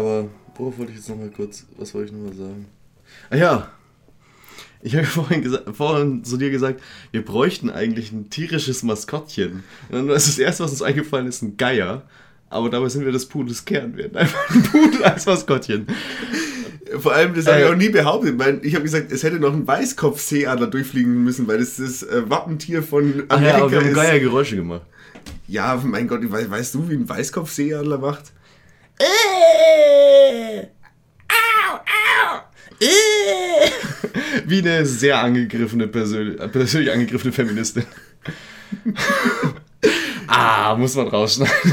Äh, aber worauf wollte ich jetzt nochmal kurz, was wollte ich nochmal sagen? Ah ja, ich habe vorhin, vorhin zu dir gesagt, wir bräuchten eigentlich ein tierisches Maskottchen. Und dann ist das erste, was uns eingefallen ist, ein Geier. Aber dabei sind wir das Pudels Kern. Wir hätten einfach ein Pudel als Maskottchen. Vor allem, das habe ich Äh. auch nie behauptet. Ich habe gesagt, es hätte noch ein Weißkopfseeadler durchfliegen müssen, weil das das äh, Wappentier von Ach Amerika ja, aber wir haben ist. Geier Geräusche gemacht. Ja, mein Gott, we weißt du, wie ein Weißkopfseeadler macht? Wie eine sehr angegriffene, persönlich, persönlich angegriffene Feministin. ah, muss man rausschneiden.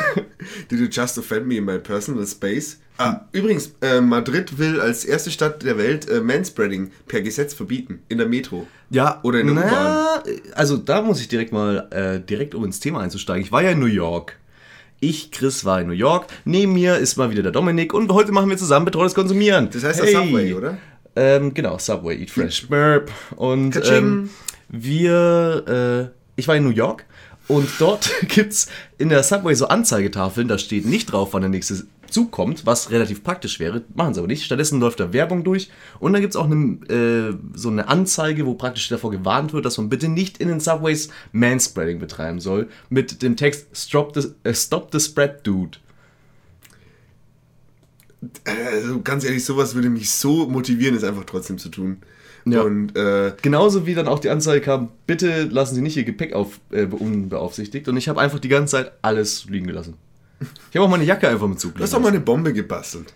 Did you just offend me in my personal space? Ah, übrigens, äh, Madrid will als erste Stadt der Welt äh, Manspreading per Gesetz verbieten. In der Metro. Ja, Oder in der na, Also da muss ich direkt mal, äh, direkt um ins Thema einzusteigen. Ich war ja in New York. Ich, Chris, war in New York. Neben mir ist mal wieder der Dominik und heute machen wir zusammen betreutes Konsumieren. Das heißt das Subway, oder? Ähm, genau, Subway, Eat Fresh, Burp. Und ähm, wir, äh, ich war in New York und dort gibt's in der Subway so Anzeigetafeln, da steht nicht drauf, wann der nächste Zug kommt, was relativ praktisch wäre, machen sie aber nicht. Stattdessen läuft da Werbung durch und dann gibt's auch eine, äh, so eine Anzeige, wo praktisch davor gewarnt wird, dass man bitte nicht in den Subways Manspreading betreiben soll, mit dem Text Stop the, äh, Stop the Spread, Dude. Also ganz ehrlich, sowas würde mich so motivieren, es einfach trotzdem zu tun. Ja. Und äh, Genauso wie dann auch die Anzeige kam, bitte lassen Sie nicht Ihr Gepäck auf, äh, unbeaufsichtigt. Und ich habe einfach die ganze Zeit alles liegen gelassen. Ich habe auch meine Jacke einfach mit Zug du hast doch mal eine Bombe gebastelt.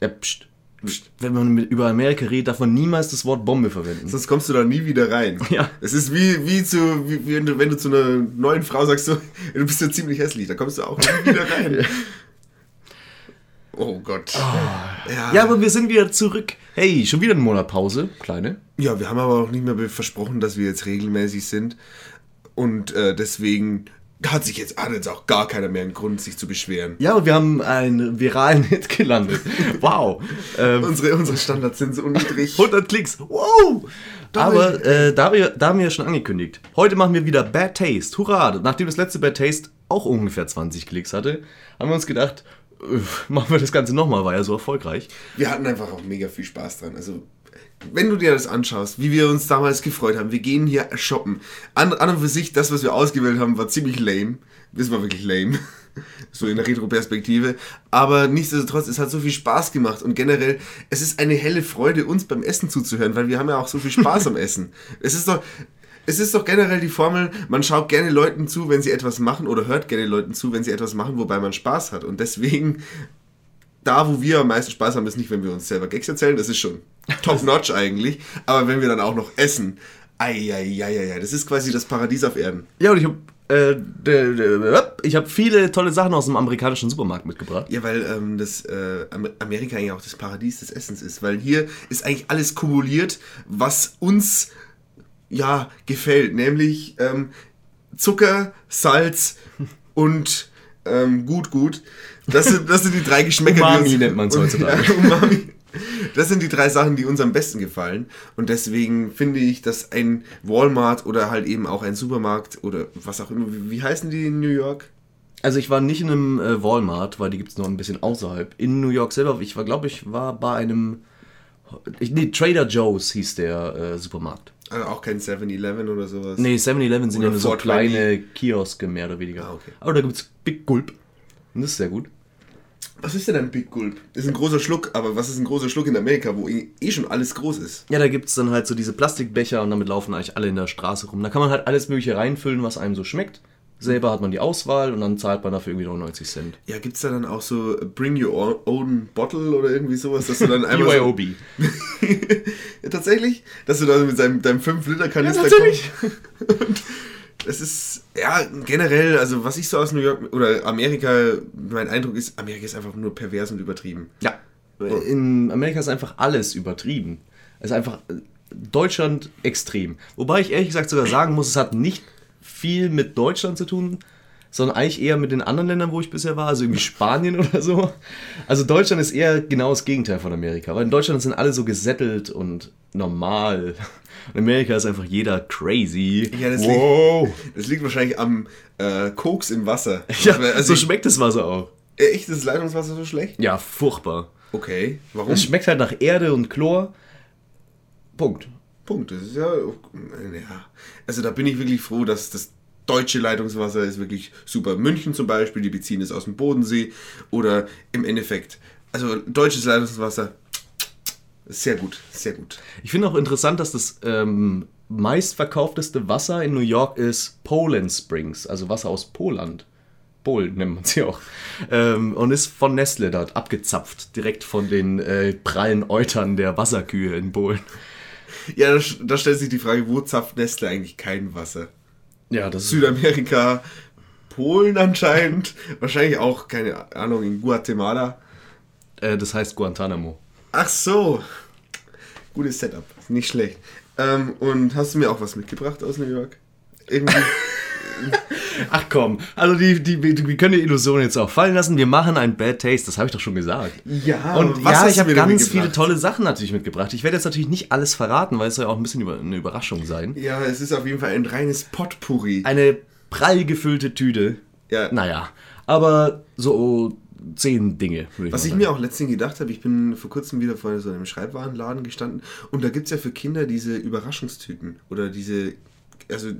Ja, pst. Wenn man mit, über Amerika redet, darf man niemals das Wort Bombe verwenden. Sonst kommst du da nie wieder rein. Ja. Es ist wie, wie, zu, wie, wenn, du, wenn du zu einer neuen Frau sagst, so, du bist ja ziemlich hässlich, da kommst du auch nie wieder rein. Oh Gott. ja. Ja, aber wir sind wieder zurück. Hey, schon wieder eine Monatpause. Kleine. ja, wir haben aber auch nicht mehr versprochen, dass wir jetzt regelmäßig sind. Und äh, deswegen hat sich jetzt, hat jetzt auch gar keiner mehr einen Grund, sich zu beschweren. Ja, und wir haben einen viralen Hit gelandet. Wow. Ähm, Unsere, unsere Standards sind so niedrig. 100 Klicks. Wow! Aber äh, da, haben wir, da haben wir ja schon angekündigt. Heute machen wir wieder Bad Taste. Hurra! Nachdem das letzte Bad Taste auch ungefähr 20 Klicks hatte, haben wir uns gedacht, äh, machen wir das Ganze nochmal, war ja so erfolgreich. Wir hatten einfach auch mega viel Spaß dran. Also, wenn du dir das anschaust, wie wir uns damals gefreut haben, wir gehen hier shoppen. An, an und für sich, das, was wir ausgewählt haben, war ziemlich lame. Das war wirklich lame. So in der Retro-Perspektive. Aber nichtsdestotrotz, es hat so viel Spaß gemacht und generell, es ist eine helle Freude, uns beim Essen zuzuhören, weil wir haben ja auch so viel Spaß am Essen. Es ist doch. Es ist doch generell die Formel, man schaut gerne Leuten zu, wenn sie etwas machen oder hört gerne Leuten zu, wenn sie etwas machen, wobei man Spaß hat. Und deswegen da, wo wir am meisten Spaß haben, ist nicht, wenn wir uns selber Gags erzählen, das ist schon top-notch eigentlich, aber wenn wir dann auch noch essen, eieieiei, das ist quasi das Paradies auf Erden. Ja, und ich habe äh, ich hab viele tolle Sachen aus dem amerikanischen Supermarkt mitgebracht. Ja, weil ähm, das äh, Am- Amerika eigentlich auch das Paradies des Essens ist, weil hier ist eigentlich alles kumuliert, was uns ja gefällt, nämlich ähm, Zucker, Salz und ähm, gut, gut. Das sind, das sind die drei Geschmäcker. die Umami uns- nennt man's heutzutage. Ja, Umami. Das sind die drei Sachen, die uns am besten gefallen. Und deswegen finde ich, dass ein Walmart oder halt eben auch ein Supermarkt oder was auch immer, wie, heißen die in New York? Also ich war nicht in einem äh, Walmart, weil die gibt es noch ein bisschen außerhalb. In New York selber, ich war, glaube ich, war bei einem. Ich, nee, Trader Joe's hieß der äh, Supermarkt. Also auch kein 7-Eleven oder sowas. Nee, 7-Eleven sind ja nur so 420. kleine Kioske, mehr oder weniger. Ah, okay. Aber da gibt es Big Gulp. Und das ist sehr gut. Was ist denn ein Big Gulp? Ist ein großer Schluck, aber was ist ein großer Schluck in Amerika, wo eh eh schon alles groß ist? Ja, da gibt es dann halt so diese Plastikbecher und damit laufen eigentlich alle in der Straße rum. Da kann man halt alles Mögliche reinfüllen, was einem so schmeckt. Selber hat man die Auswahl und dann zahlt man dafür irgendwie noch 90 Cent. Ja, gibt's da dann auch so Bring Your Own Bottle oder irgendwie sowas, dass du dann einmal so, BYOB. ja, tatsächlich, dass du da mit deinem, deinem 5-Liter-Kanister Ja, kommst. Das ist, ja, generell, also was ich so aus New York oder Amerika, mein Eindruck ist, Amerika ist einfach nur pervers und übertrieben. Ja. In Amerika ist einfach alles übertrieben. Es ist einfach äh, Deutschland extrem. Wobei ich ehrlich gesagt sogar sagen muss, es hat nicht viel mit Deutschland zu tun, sondern eigentlich eher mit den anderen Ländern, wo ich bisher war, also irgendwie Spanien oder so. Also Deutschland ist eher genau das Gegenteil von Amerika, weil in Deutschland sind alle so gesettelt und normal. In Amerika ist einfach jeder crazy. Ja, das wow. Das liegt wahrscheinlich am äh, Koks im Wasser. Ja, also so schmeckt das Wasser auch. Äh, Echt, ist das Leitungswasser so schlecht? Ja, furchtbar. Okay, warum? Es schmeckt halt nach Erde und Chlor. Punkt. Punkt. Das ist ja, ja. Also da bin ich wirklich froh, dass das deutsche Leitungswasser ist wirklich super. München zum Beispiel, die beziehen es aus dem Bodensee. Oder im Endeffekt, also deutsches Leitungswasser, sehr gut, sehr gut. Ich finde auch interessant, dass das ähm, meistverkaufteste Wasser in New York ist Poland Springs, also Wasser aus Poland. Polen nennt man sie auch. Ähm, und ist von Nestle dort abgezapft, direkt von den äh, prallen Eutern der Wasserkühe in Polen. Ja, da, da stellt sich die Frage, wo zapft Nestle eigentlich kein Wasser? Ja, das. Südamerika, Polen anscheinend, wahrscheinlich auch, keine Ahnung, in Guatemala. Äh, das heißt Guantanamo. Ach so, gutes Setup, nicht schlecht. Ähm, und hast du mir auch was mitgebracht aus New York? Irgendwie. Ach komm, also die, die, wir können die Illusion jetzt auch fallen lassen. Wir machen ein Bad Taste, das habe ich doch schon gesagt. Ja, Und was ja, ich habe ganz viele tolle Sachen natürlich mitgebracht. Ich werde jetzt natürlich nicht alles verraten, weil es soll ja auch ein bisschen über, eine Überraschung sein. Ja, es ist auf jeden Fall ein reines Potpourri. Eine prall gefüllte Tüte. Ja. Naja, aber so zehn Dinge, ich Was ich sagen. mir auch letztens gedacht habe, ich bin vor kurzem wieder vor so einem Schreibwarenladen gestanden und da gibt es ja für Kinder diese Überraschungstüten oder diese, also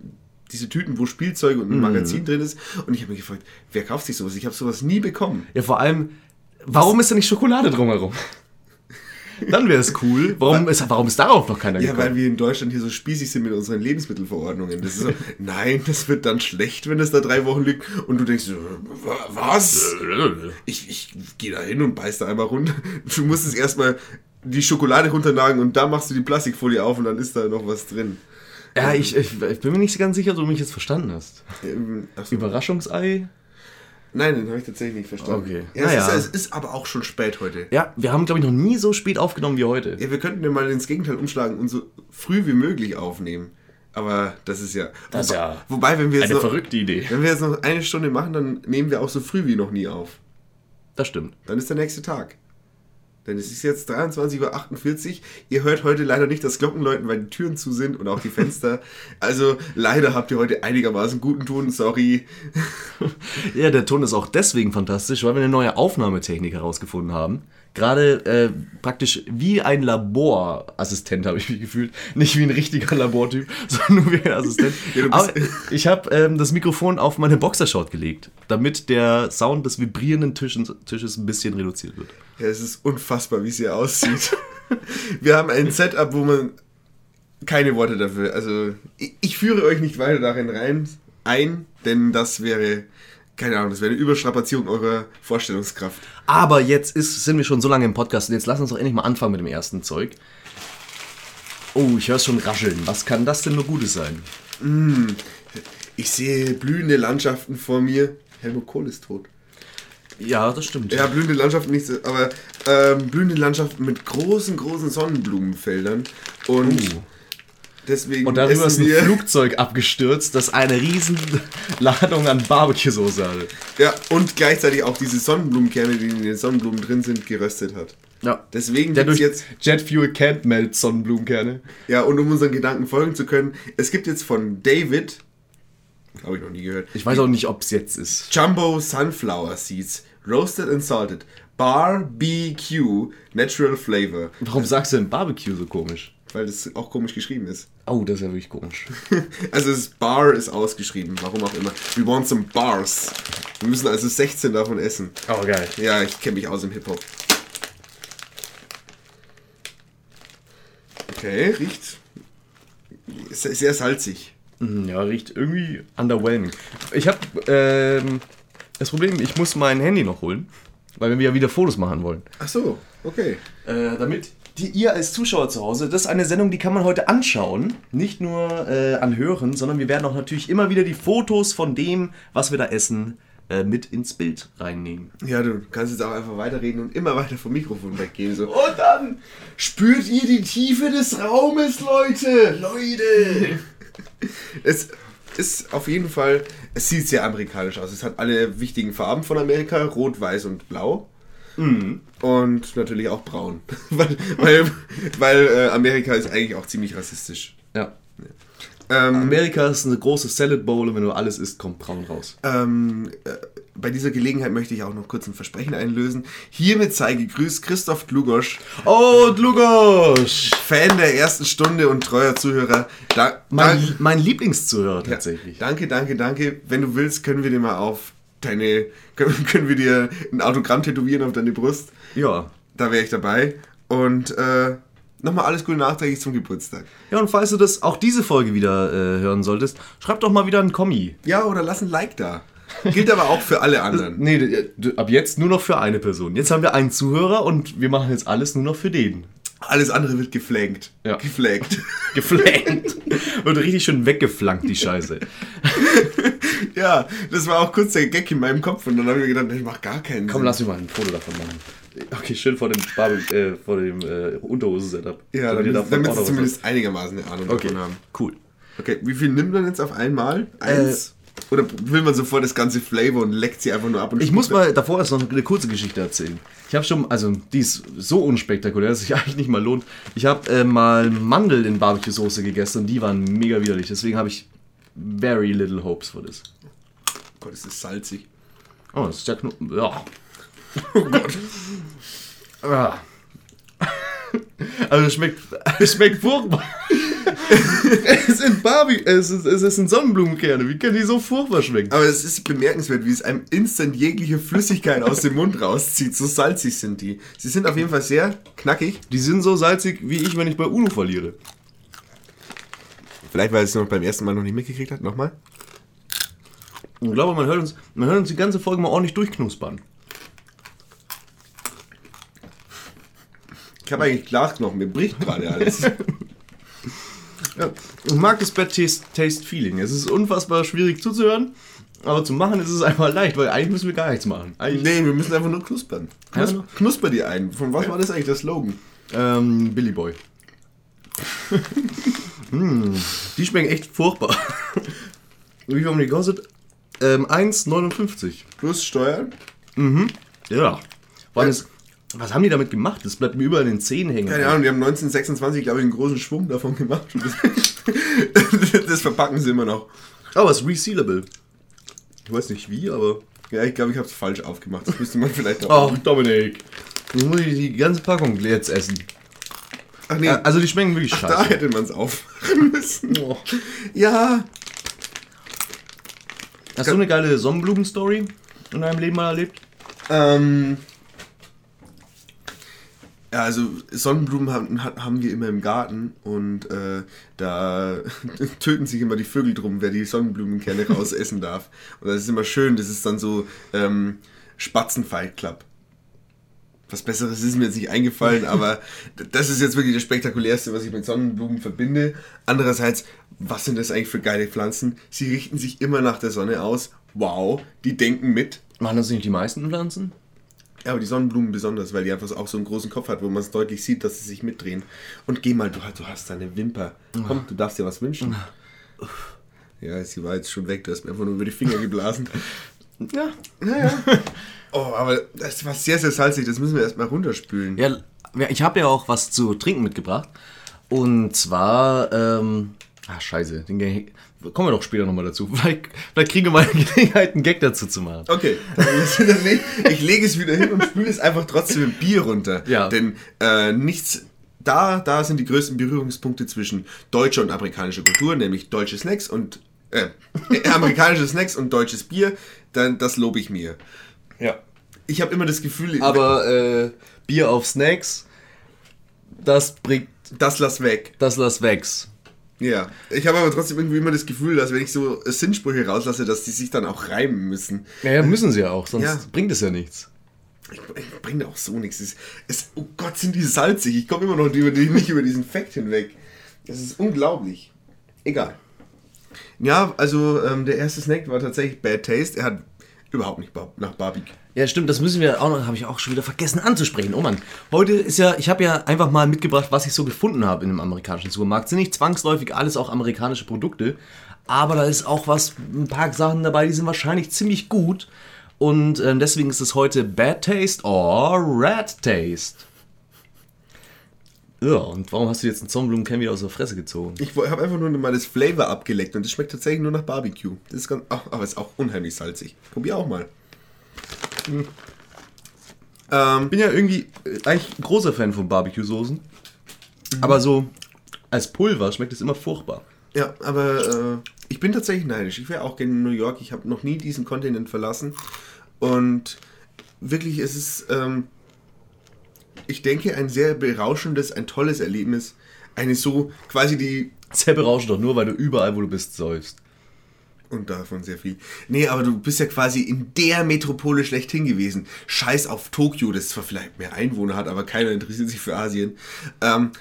diese Tüten, wo Spielzeug und ein Magazin drin ist und ich habe mich gefragt, wer kauft sich sowas? Ich habe sowas nie bekommen. Ja, vor allem, warum ist da nicht Schokolade drumherum? Dann wäre es cool. Warum ist, warum ist darauf noch keiner Ja, weil gekommen? wir in Deutschland hier so spießig sind mit unseren Lebensmittelverordnungen. Das so, nein, das wird dann schlecht, wenn es da drei Wochen liegt und du denkst, was? Ich, ich gehe da hin und beiß da einmal runter. Du musst es erstmal die Schokolade runternagen und da machst du die Plastikfolie auf und dann ist da noch was drin. Ja, ich, ich, ich bin mir nicht ganz sicher, ob du mich jetzt verstanden hast. Ähm, so. Überraschungsei? Nein, den habe ich tatsächlich nicht verstanden. Okay. Ja, Naja. es, ist, es ist aber auch schon spät heute. Ja, wir haben, glaube ich, noch nie so spät aufgenommen wie heute. Ja, wir könnten ja mal ins Gegenteil umschlagen und so früh wie möglich aufnehmen. Aber das ist ja. Das ist ja Wobei, wenn wir jetzt Eine noch, verrückte Idee. wenn wir jetzt noch eine Stunde machen, dann nehmen wir auch so früh wie noch nie auf. Das stimmt. Dann ist der nächste Tag. Denn es ist jetzt 23.48 Uhr. Ihr hört heute leider nicht das Glockenläuten, weil die Türen zu sind und auch die Fenster. Also leider habt ihr heute einigermaßen guten Ton, sorry. Ja, der Ton ist auch deswegen fantastisch, weil wir eine neue Aufnahmetechnik herausgefunden haben. Gerade äh, praktisch wie ein Laborassistent habe ich mich gefühlt. Nicht wie ein richtiger Labortyp, sondern nur wie ein Assistent. Ja, Aber ich habe ähm, das Mikrofon auf meine Boxershort gelegt, damit der Sound des vibrierenden Tisches, Tisches ein bisschen reduziert wird. Ja, es ist unfassbar, wie es hier aussieht. Wir haben ein Setup, wo man keine Worte dafür. Also, ich, ich führe euch nicht weiter darin rein ein, denn das wäre, keine Ahnung, das wäre eine Überstrapazierung eurer Vorstellungskraft. Aber jetzt ist, sind wir schon so lange im Podcast und jetzt lass uns doch endlich mal anfangen mit dem ersten Zeug. Oh, ich höre schon rascheln. Was kann das denn nur Gutes sein? Ich sehe blühende Landschaften vor mir. Helmut Kohl ist tot. Ja, das stimmt. Ja, blühende Landschaften nicht, so- aber ähm, blühende Landschaften mit großen, großen Sonnenblumenfeldern. Und Oh. Deswegen Und darüber ist ein Flugzeug abgestürzt, das eine riesen Ladung an Barbecue-Soße hatte. ja, und gleichzeitig auch diese Sonnenblumenkerne, die in den Sonnenblumen drin sind, geröstet hat. Ja. Deswegen Der gibt's durch jetzt, Jet Fuel can't melt Sonnenblumenkerne. ja, und um unseren Gedanken folgen zu können, es gibt jetzt von David, habe ich noch nie gehört, Ich weiß auch nicht, ob es jetzt ist. Jumbo Sunflower Seeds, roasted and salted, BBQ, natural flavor, Warum sagst du denn Barbecue so komisch? Weil das auch komisch geschrieben ist. Oh, das ist ja wirklich komisch. Also das Bar ist ausgeschrieben, warum auch immer. We want some bars. Wir müssen also 16 davon essen. Oh, geil. Ja, ich kenne mich aus im Hip-Hop. Okay, riecht sehr, sehr salzig. Mhm, Ja, riecht irgendwie underwhelming. Ich habe ähm, das Problem, ich muss mein Handy noch holen, weil wir ja wieder Fotos machen wollen. Ach so, okay. Äh, damit die ihr als Zuschauer zu Hause, das ist eine Sendung, die kann man heute anschauen, nicht nur äh, anhören, sondern wir werden auch natürlich immer wieder die Fotos von dem, was wir da essen, äh, mit ins Bild reinnehmen. Ja, du kannst jetzt auch einfach weiterreden und immer weiter vom Mikrofon weggehen. So. Und dann Spürt ihr die Tiefe des Raumes, Leute? Leute! es ist auf jeden Fall, es sieht sehr amerikanisch aus. Es hat alle wichtigen Farben von Amerika, rot, weiß und blau. Und natürlich auch braun. weil weil, weil äh, Amerika ist eigentlich auch ziemlich rassistisch. Ja. Ähm, Amerika ist eine große Salad Bowl und wenn du alles isst, kommt braun raus. ähm, äh, bei dieser Gelegenheit möchte ich auch noch kurz ein Versprechen einlösen. Hiermit sei gegrüßt Christoph Dlugosch, Oh, Dlugosch! Fan der ersten Stunde und treuer Zuhörer. Da, Mein, mein Lieblingszuhörer Ja, tatsächlich. Danke, danke, danke. Wenn du willst, können wir dir mal auf deine, können, wir dir ein Autogramm tätowieren auf deine Brust. Ja. Da wäre ich dabei. Und äh, nochmal alles Gute nachträglich zum Geburtstag. Ja, und falls du das auch diese Folge wieder äh, hören solltest, schreib doch mal wieder einen Kommi. Ja, oder lass ein Like da. Gilt aber auch für alle anderen. Nee, ab jetzt nur noch für eine Person. Jetzt haben wir einen Zuhörer und wir machen jetzt alles nur noch für den. Alles andere wird geflankt. Ja. Geflankt. Geflankt. Wird richtig schön weggeflankt, die Scheiße. ja, das war auch kurz der Gag in meinem Kopf und dann habe ich mir gedacht, ich mache gar keinen Komm, Sinn. lass mich mal ein Foto davon machen. Okay, schön vor dem, Barbie, äh, vor dem äh, Unterhose-Setup. Ja, Damit damit, damit sie zumindest einigermaßen eine Ahnung. Okay, davon haben. cool. Okay, wie viel nimmt man jetzt auf einmal? Eins? Oder will man sofort das ganze Flavor und leckt sie einfach nur ab und Ich muss mal davor erst noch eine kurze Geschichte erzählen. Ich habe schon, also die ist so unspektakulär, dass sich eigentlich nicht mal lohnt. Ich habe äh, mal Mandeln in Barbecue-Soße gegessen und die waren mega widerlich. Deswegen habe ich very little hopes for this. Gott, ist das salzig. Oh, das ist ja knu Ja. Oh Gott. Ja. Also es schmeckt, es schmeckt furchtbar. es sind Barbie, es, ist, es sind Sonnenblumenkerne. Wie können die so furchtbar schmecken? Aber es ist bemerkenswert, wie es einem instant jegliche Flüssigkeit aus dem Mund rauszieht. So salzig sind die. Sie sind auf jeden Fall sehr knackig. Die sind so salzig wie ich, wenn ich bei Uno verliere. Vielleicht, weil es noch beim ersten Mal noch nicht mitgekriegt hat. Nochmal. Ich glaube, man hört uns, man hört uns die ganze Folge mal ordentlich durchknuspern. Ich habe eigentlich Glasknochen, mir bricht gerade alles. Ja, ich mag das Bad Taste, Taste Feeling. Es ist unfassbar schwierig zuzuhören, aber zu machen ist es einfach leicht, weil eigentlich müssen wir gar nichts machen. Eigentlich, nee, wir müssen einfach nur knuspern. Knus Ja. Knusper die ein. Von was war das eigentlich der Slogan? Ähm, Billy Boy. hm, die schmecken echt furchtbar. Wie viel haben die gekostet? Ähm, 1,59. Plus Steuern? Ja. Vor allem ist, was haben die damit gemacht? Das bleibt mir überall in den Zähnen hängen. Keine Ahnung, die haben 1926, glaube ich, einen großen Schwung davon gemacht. Das, verpacken sie immer noch. Aber es ist resealable. Ich weiß nicht wie, aber. Ja, ich glaube, ich habe es falsch aufgemacht. Das müsste man vielleicht auch. Ach, Dominik. Jetzt muss ich die ganze Packung jetzt essen. Ach nee, Ja, Also die schmecken wirklich da scheiße. hätte man es aufmachen müssen. Oh. Ja. Hast du eine geile Sonnenblumen-Story in deinem Leben mal erlebt? Ähm. Ja, also Sonnenblumen haben, ha- haben wir immer im Garten und äh, da töten sich immer die Vögel drum, wer die Sonnenblumenkerne rausessen darf. Und das ist immer schön, das ist dann so ähm, Spatzenfight Club. Was Besseres ist mir jetzt nicht eingefallen, aber das ist jetzt wirklich das Spektakulärste, was ich mit Sonnenblumen verbinde. Andererseits, was sind das eigentlich für geile Pflanzen? Sie richten sich immer nach der Sonne aus. Wow, die denken mit. Machen das nicht die meisten Pflanzen? Ja, aber die Sonnenblumen besonders, weil die einfach auch so einen großen Kopf hat, wo man es deutlich sieht, dass sie sich mitdrehen. Und geh mal, du, du hast deine Wimper. Komm, du darfst dir was wünschen. Ja, sie war jetzt schon weg, du hast mir einfach nur über die Finger geblasen. Ja. Oh, aber das war sehr, sehr salzig, das müssen wir erstmal runterspülen. Ja, ich habe ja auch was zu trinken mitgebracht. Und zwar, ähm, ah, scheiße, den kommen wir doch später nochmal dazu. Vielleicht, vielleicht kriegen wir mal eine Gelegenheit, einen Gag dazu zu machen. Okay, ich lege es wieder hin und spüle es einfach trotzdem mit Bier runter. Ja. Denn äh, nichts, da, da sind die größten Berührungspunkte zwischen deutscher und amerikanischer Kultur, nämlich deutsche Snacks und äh, amerikanische Snacks und deutsches Bier. Dann, das lobe ich mir. Ja. Ich habe immer das Gefühl, Aber äh, Bier auf Snacks, das bringt das lass weg. das Las Vegas. Ja. Ich habe aber trotzdem irgendwie immer das Gefühl, dass wenn ich so Sinnsprüche rauslasse, dass die sich dann auch reimen müssen. Ja, ja, müssen sie ja auch, sonst Ja. bringt es ja nichts. Ich, ich bringe auch so nichts. Es, es, oh Gott, sind die salzig. Ich komme immer noch über die, nicht über diesen Fakt hinweg. Das ist unglaublich. Egal. Ja, also ähm, der erste Snack war tatsächlich Bad Taste. Er hat überhaupt nicht nach Barbecue. Ja, stimmt, das müssen wir auch noch, habe ich auch schon wieder vergessen anzusprechen. Oh Mann, heute ist ja, ich habe ja einfach mal mitgebracht, was ich so gefunden habe in einem amerikanischen Supermarkt. Sind nicht zwangsläufig alles auch amerikanische Produkte, aber da ist auch was, ein paar Sachen dabei, die sind wahrscheinlich ziemlich gut. Und ähm, deswegen ist es heute Bad Taste or Red Taste. Ja, und warum hast du jetzt einen Sonnenblumenkern wieder aus der Fresse gezogen? Ich habe einfach nur mal das Flavor abgeleckt und das schmeckt tatsächlich nur nach Barbecue. Das ist ganz, ach, aber ist auch unheimlich salzig. Probier auch mal. Ähm, ich bin ja irgendwie äh, eigentlich ein großer Fan von Barbecue-Soßen. Aber so als Pulver schmeckt es immer furchtbar. Ja, aber äh, ich bin tatsächlich neidisch. Ich wäre auch gerne in New York. Ich habe noch nie diesen Kontinent verlassen. Und wirklich, es ist, ähm, ich denke, ein sehr berauschendes, ein tolles Erlebnis. Eine so quasi die. Sehr berauschend doch nur, weil du überall, wo du bist, säufst. Und davon sehr viel. Nee, aber du bist ja quasi in der Metropole schlechthin gewesen. Scheiß auf Tokio, das zwar vielleicht mehr Einwohner hat, aber keiner interessiert sich für Asien. Ähm,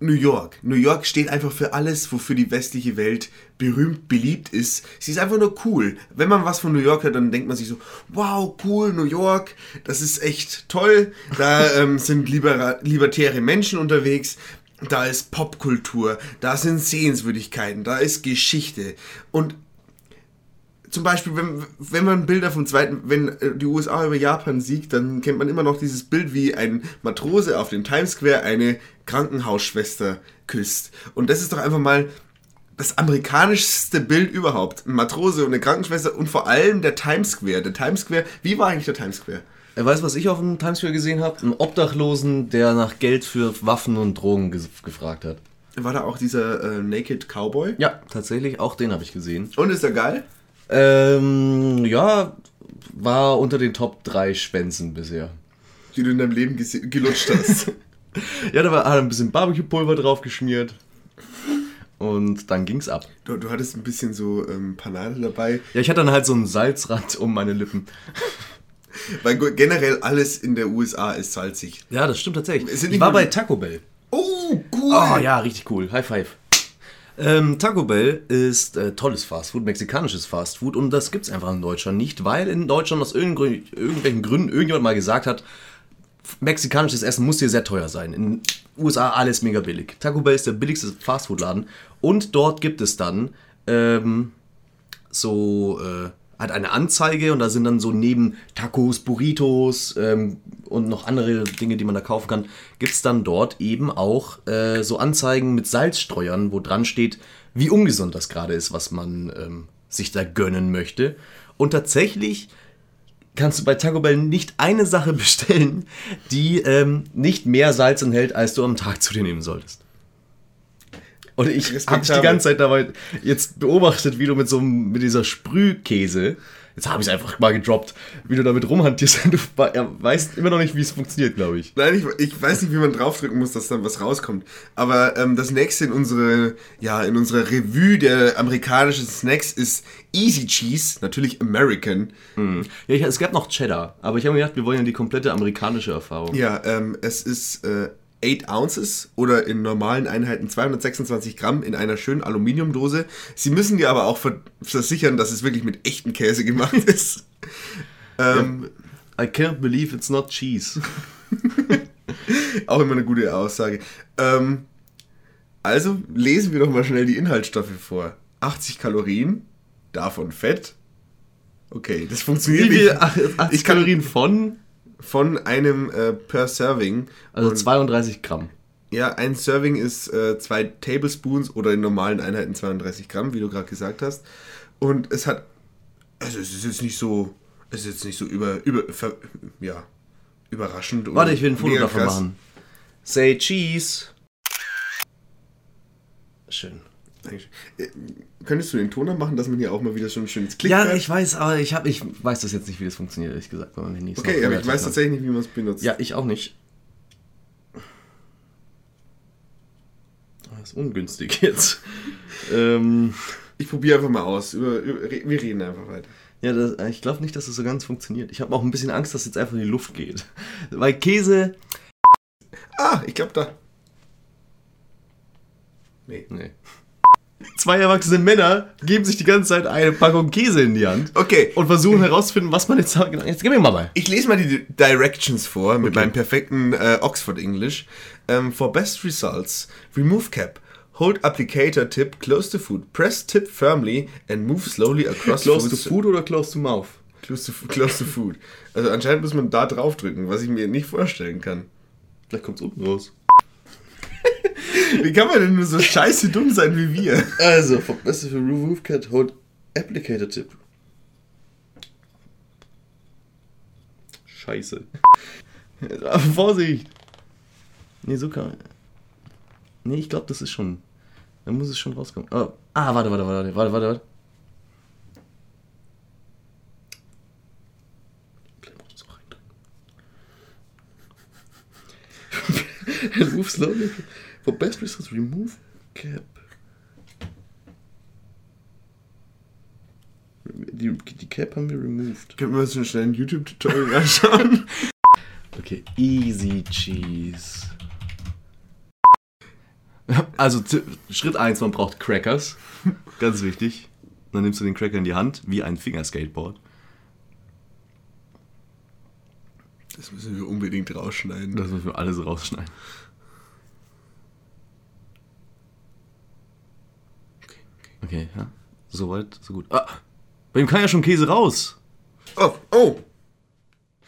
New York. New York steht einfach für alles, wofür die westliche Welt berühmt, beliebt ist. Sie ist einfach nur cool. Wenn man was von New York hört, dann denkt man sich so, wow, cool, New York, das ist echt toll. Da ähm, sind libera libertäre Menschen unterwegs. Da ist Popkultur, da sind Sehenswürdigkeiten, da ist Geschichte. Und zum Beispiel, wenn, wenn man Bilder vom zweiten, wenn äh, die USA über Japan siegt, dann kennt man immer noch dieses Bild, wie ein Matrose auf dem Times Square eine Krankenhausschwester küsst. Und das ist doch einfach mal das amerikanischste Bild überhaupt. Ein Matrose und eine Krankenschwester und vor allem der Times Square. Der Times Square, wie war eigentlich der Times Square? Er weiß, was ich auf dem Times Square gesehen habe? Einen Obdachlosen, der nach Geld für Waffen und Drogen ge gefragt hat. War da auch dieser äh, Naked Cowboy? Ja, tatsächlich, auch den habe ich gesehen. Und ist er geil? Ähm, ja, war unter den Top 3 Schwänzen bisher. Die du in deinem Leben gelutscht hast. ja, da war, hat ein bisschen Barbecue-Pulver drauf geschmiert. Und dann ging's ab. Du, du hattest ein bisschen so ähm, Panade dabei. Ja, ich hatte dann halt so einen Salzrand um meine Lippen. Weil generell alles in der USA ist salzig. Ja, das stimmt tatsächlich. Ich war bei Taco Bell. Oh, cool. Oh ja, richtig cool. High five. Ähm, Taco Bell ist äh, tolles Fastfood, mexikanisches Fastfood und das gibt es einfach in Deutschland nicht, weil in Deutschland aus irgendw irgendwelchen Gründen irgendjemand mal gesagt hat, mexikanisches Essen muss hier sehr teuer sein. In USA alles mega billig. Taco Bell ist der billigste Fastfood-Laden und dort gibt es dann ähm, so äh, hat eine Anzeige und da sind dann so neben Tacos, Burritos ähm, und noch andere Dinge, die man da kaufen kann, gibt es dann dort eben auch äh, so Anzeigen mit Salzstreuern, wo dran steht, wie ungesund das gerade ist, was man ähm, sich da gönnen möchte. Und tatsächlich kannst du bei Taco Bell nicht eine Sache bestellen, die ähm, nicht mehr Salz enthält, als du am Tag zu dir nehmen solltest. Und ich habe dich die ganze Zeit dabei jetzt beobachtet, wie du mit so mit dieser Sprühkäse, jetzt habe ich es einfach mal gedroppt, wie du damit rumhantierst. Du weißt immer noch nicht, wie es funktioniert, glaube ich. Nein, ich, ich, weiß nicht, wie man draufdrücken muss, dass dann was rauskommt. Aber ähm, das nächste in unsere, ja, in unserer Revue der amerikanischen Snacks ist Easy Cheese, natürlich American. Mhm. Ja, ich, es gab noch Cheddar, aber ich habe mir gedacht, wir wollen ja die komplette amerikanische Erfahrung. Ja, ähm, es ist äh, 8 Ounces oder in normalen Einheiten 226 Gramm in einer schönen Aluminiumdose. Sie müssen dir aber auch versichern, dass es wirklich mit echtem Käse gemacht ist. ähm, I can't believe it's not cheese. auch immer eine gute Aussage. Ähm, also lesen wir doch mal schnell die Inhaltsstoffe vor. 80 Kalorien, davon Fett. Okay, das funktioniert Wie viel? 80 ich Kalorien von? Von einem äh, per Serving. Also 32 Gramm. Ja, ein Serving ist äh, zwei Tablespoons oder in normalen Einheiten 32 Gramm, wie du gerade gesagt hast. Und es hat, also es ist jetzt nicht so, es ist jetzt nicht so über, über, ver, ja, überraschend. Warte, ich will ein Foto davon krass. machen. Say cheese. Schön. Äh, könntest du den Toner machen, dass man hier auch mal wieder so ein schönes Klick Ja, ich weiß, aber ich, hab, ich weiß das jetzt nicht, wie das funktioniert, ehrlich gesagt, bei meinem Handy. Okay, aber ich weiß tatsächlich nicht, wie man es benutzt. Ja, ich auch nicht. Das ist ungünstig jetzt. ähm, ich probiere einfach mal aus. Über, über, wir reden einfach weiter. Ja, das, ich glaube nicht, dass das so ganz funktioniert. Ich habe auch ein bisschen Angst, dass jetzt einfach in die Luft geht. Weil Käse. Ah, ich glaube da. Nee. Nee zwei erwachsene Männer geben sich die ganze Zeit eine Packung Käse in die Hand. Okay. Und versuchen herauszufinden, was man jetzt sagt. Jetzt gib mir mal bei. Ich lese mal die Directions vor mit okay. meinem perfekten äh, Oxford English. Um, ähm, for best results, remove cap. Hold applicator tip close to food. Press tip firmly and move slowly across Close food. to food oder close to mouth? Close to, close to food. Also anscheinend muss man da drauf drücken, was ich mir nicht vorstellen kann. Vielleicht kommt es unten raus. Wie kann man denn nur so scheiße dumm sein wie wir? Also, verbesserte Remove Cat Hold Applicator Tip. Scheiße. Vorsicht! Nee, so kann man. Nee, ich glaube, das ist schon. Da muss es schon rauskommen. Oh. Ah, warte, warte, warte, warte, warte, warte. Es auch reindrücken. remove slowly. For best results, remove cap. Die, die Cap haben wir removed. Können wir uns schnell ein YouTube-Tutorial anschauen? Okay, easy cheese. Also Schritt 1, man braucht Crackers. Ganz wichtig. Dann nimmst du den Cracker in die Hand, wie ein Fingerskateboard. Das müssen wir unbedingt rausschneiden. Das müssen wir alles rausschneiden. Okay, ja. Soweit, so gut. Ah, bei ihm kann ja schon Käse raus. Oh, oh!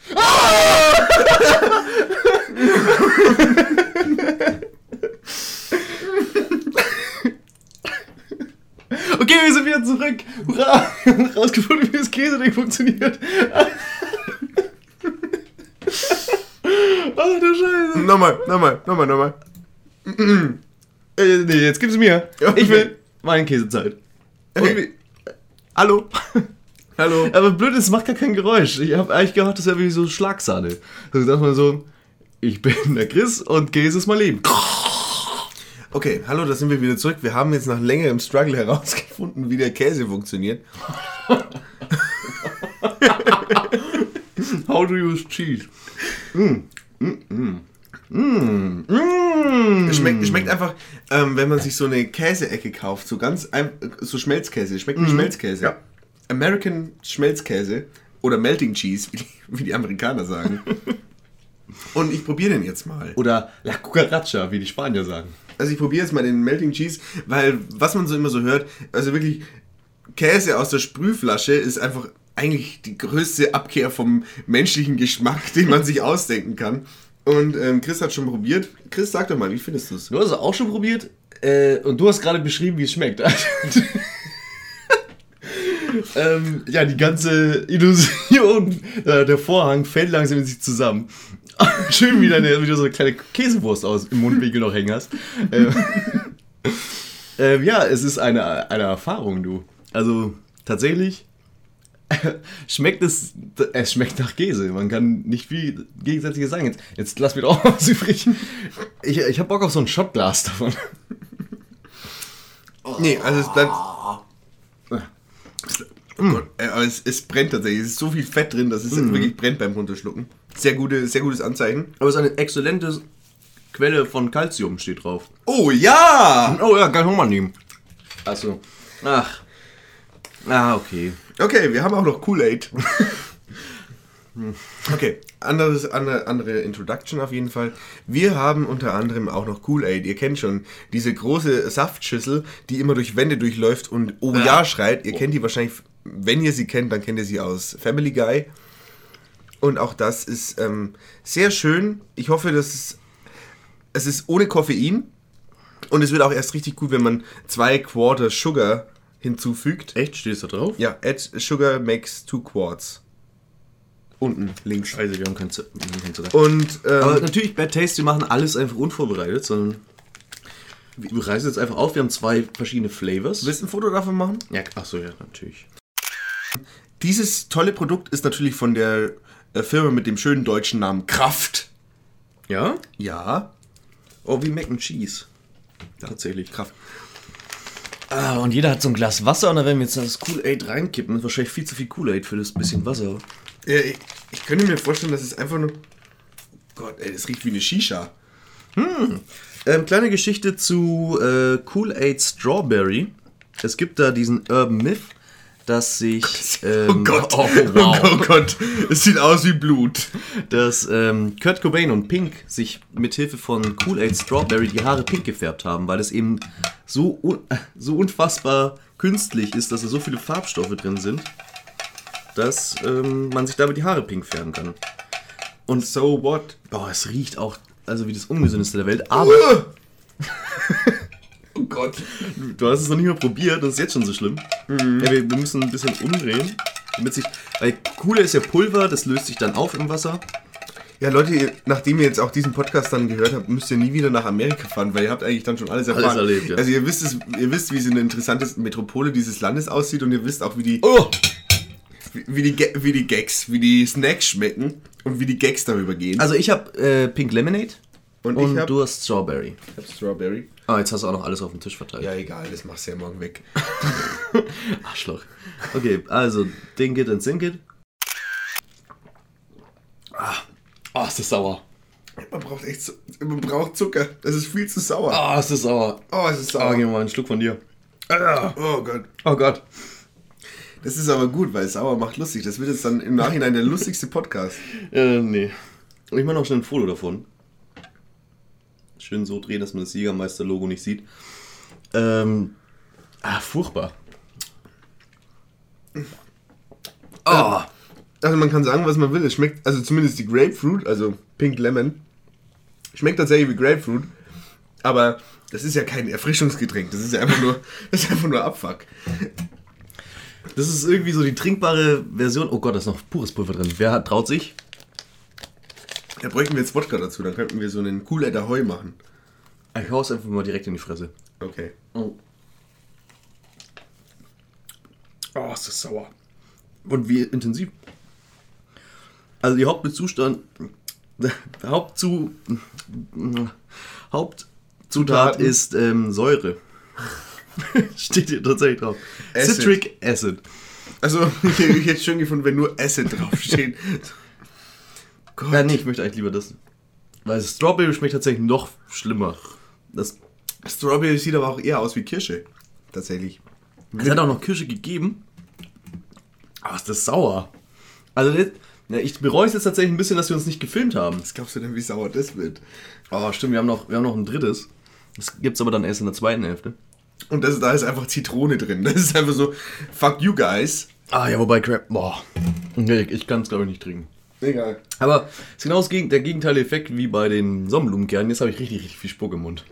Okay, wir sind wieder zurück. Hurra! Rausgefunden, wie das Käseding funktioniert. Ach du Scheiße. Nochmal, nochmal, nochmal, nochmal. Äh, nee, jetzt gib's mir. Okay. Ich will meine Käsezeit. Und Okay. wie- Hallo? Hallo. Aber blöd, es macht gar kein Geräusch. Ich habe eigentlich gedacht, das wäre wie so Schlagsahne. Da sagt man so, ich bin der Chris und Käse ist mein Leben. Okay, hallo, da sind wir wieder zurück. Wir haben jetzt nach längerem Struggle herausgefunden, wie der Käse funktioniert. How to use cheese. Mm. Mm. Mm. Mm. Es schmeckt, es schmeckt einfach, ähm, wenn man sich so eine Käseecke kauft, so ganz, ein, so Schmelzkäse. Schmeckt wie Schmelzkäse. Ja. American Schmelzkäse oder Melting Cheese, wie die, wie die Amerikaner sagen. Und ich probiere den jetzt mal. Oder La Cucaracha, wie die Spanier sagen. Also ich probiere jetzt mal den Melting Cheese, weil was man so immer so hört, also wirklich Käse aus der Sprühflasche ist einfach eigentlich die größte Abkehr vom menschlichen Geschmack, den man sich ausdenken kann. Und ähm, Chris hat schon probiert. Chris, sag doch mal, wie findest du es? Du hast es auch schon probiert äh, und du hast gerade beschrieben, wie es schmeckt. ähm, ja, die ganze Illusion, äh, der Vorhang fällt langsam in sich zusammen. Schön, wie, deine, wie du so eine kleine Käsewurst aus im Mundwinkel noch hängen hast. Ähm, ähm, ja, es ist eine, eine Erfahrung, du. Also tatsächlich schmeckt es, es schmeckt nach Käse. Man kann nicht viel Gegensätzliches sagen. Jetzt, jetzt lass mir doch was übrig. Ich, ich hab Bock auf so ein Shotglas davon. Nee, also es bleibt. Äh, aber es, es brennt tatsächlich. Es ist so viel Fett drin, dass es wirklich brennt beim Runterschlucken. Sehr, gute, sehr gutes Anzeichen. Aber es ist eine exzellente Quelle von Calcium, steht drauf. Oh ja! Oh ja, kann ich auch mal nehmen. Achso. Ach. Ah, okay. Okay, wir haben auch noch Kool-Aid. okay, anderes, andere, andere Introduction auf jeden Fall. Wir haben unter anderem auch noch Kool-Aid. Ihr kennt schon diese große Saftschüssel, die immer durch Wände durchläuft und Oh ja schreit. Ihr kennt die wahrscheinlich, wenn ihr sie kennt, dann kennt ihr sie aus Family Guy. Und auch das ist ähm, sehr schön. Ich hoffe, dass es, es ist ohne Koffein. Und es wird auch erst richtig gut, wenn man zwei Quarter Sugar hinzufügt. Echt? Steht es da drauf? Ja, add sugar makes two quarts. Unten, links. Scheiße, wir haben kein Z- wir haben kein Zucker. Und Aber ähm, natürlich, Bad Taste, wir machen alles einfach unvorbereitet, sondern wir reißen jetzt einfach auf. Wir haben zwei verschiedene Flavors. willst du ein Foto davon machen? Ja, achso, ja, natürlich. Dieses tolle Produkt ist natürlich von der äh, Firma mit dem schönen deutschen Namen Kraft. Ja? Ja, Oh, wie Mac and Cheese. Tatsächlich. Kraft. Ah, und jeder hat so ein Glas Wasser und dann werden wir jetzt das Kool-Aid reinkippen. Das ist wahrscheinlich viel zu viel Kool-Aid für das bisschen Wasser. Ja, ich, ich könnte mir vorstellen, dass es einfach nur. Gott, ey, das riecht wie eine Shisha. Ähm, kleine Geschichte zu äh, Kool-Aid Strawberry. Es gibt da diesen Urban Myth, dass sich. Ähm, Oh Gott, Oh, oh, wow. Gott, es sieht aus wie Blut. dass ähm, Kurt Cobain und Pink sich mit Hilfe von Kool-Aid Strawberry die Haare pink gefärbt haben, weil es eben so, un so unfassbar künstlich ist, dass da so viele Farbstoffe drin sind, dass ähm, man sich damit die Haare pink färben kann. Und So what? boah, es riecht auch also wie das ungesündeste der Welt, aber Oh Gott. Du hast es noch nicht mal probiert, das ist jetzt schon so schlimm. Mhm. Ja, wir, wir müssen ein bisschen umdrehen, damit sich. Weil Coole ist ja Pulver, das löst sich dann auf im Wasser. Ja, Leute, nachdem ihr jetzt auch diesen Podcast dann gehört habt, müsst ihr nie wieder nach Amerika fahren, weil ihr habt eigentlich dann schon alles erfahren. erlebt, ja. Also ihr wisst es, ihr wisst, wie so eine interessante Metropole dieses Landes aussieht und ihr wisst auch, wie die, Oh! wie, die, wie die Gags, wie die Snacks schmecken und wie die Gags darüber gehen. Also ich habe äh, Pink Lemonade Und und, hab- du hast Strawberry. ich hab Strawberry. Ah, jetzt hast du auch noch alles auf dem Tisch verteilt. Ja, egal, das machst du ja morgen weg. Arschloch. Okay, also Dink it and sink it. Ah, oh, ist das sauer. Man braucht echt, man braucht Zucker. Das ist viel zu sauer. Ah, ist das sauer. Oh, es ist Ah, sauer. gib mir mal einen Schluck von dir. Ah. Oh Gott. Oh Gott. Das ist aber gut, weil sauer macht lustig. Das wird jetzt dann im Nachhinein der lustigste Podcast. Äh, nee. Und ich mache noch schnell ein Foto davon. Schön so drehen, dass man das Jägermeister-Logo nicht sieht. Ähm. Ah, furchtbar. Ah. Also man kann sagen, was man will. Es schmeckt, also zumindest die Grapefruit, also Pink Lemon, schmeckt tatsächlich wie Grapefruit. Aber das ist ja kein Erfrischungsgetränk. Das ist ja einfach nur, das ist einfach nur Abfuck. Das ist irgendwie so die trinkbare Version. Oh Gott, da ist noch pures Pulver drin. Wer hat, traut sich? Da bräuchten wir jetzt Wodka dazu. Dann könnten wir so einen Cool Heu machen. Ich hau's einfach mal direkt in die Fresse. Okay. Oh. Oh, ist das sauer. Und wie intensiv. Also die Hauptbezustand. Hauptzu. Hauptzutat Zutaten. ist ähm, Säure. Steht hier tatsächlich drauf. Acid. Citric Acid. Also, ich hätte es schön gefunden, wenn nur Acid draufsteht. Gott. Ja, nee, ich möchte eigentlich lieber das. Weil Strawberry schmeckt tatsächlich noch schlimmer. Das, Strawberry sieht aber auch eher aus wie Kirsche. Tatsächlich. es hat auch noch Kirsche gegeben. Aber ist das sauer. Also, ja, ich bereue es jetzt tatsächlich ein bisschen, dass wir uns nicht gefilmt haben. Was glaubst du denn, wie sauer das wird? Oh, stimmt, wir haben noch, wir haben noch ein drittes. Das gibt's aber dann erst in der zweiten Hälfte. Und das, da ist einfach Zitrone drin. Das ist einfach so, fuck you guys. Ah, ja, wobei Crab, boah. Nee, ich kann es glaube ich nicht trinken. Egal. Aber es ist genau das der gegenteilige Effekt wie bei den Sonnenblumenkernen. Jetzt habe ich richtig, richtig viel Spuck im Mund.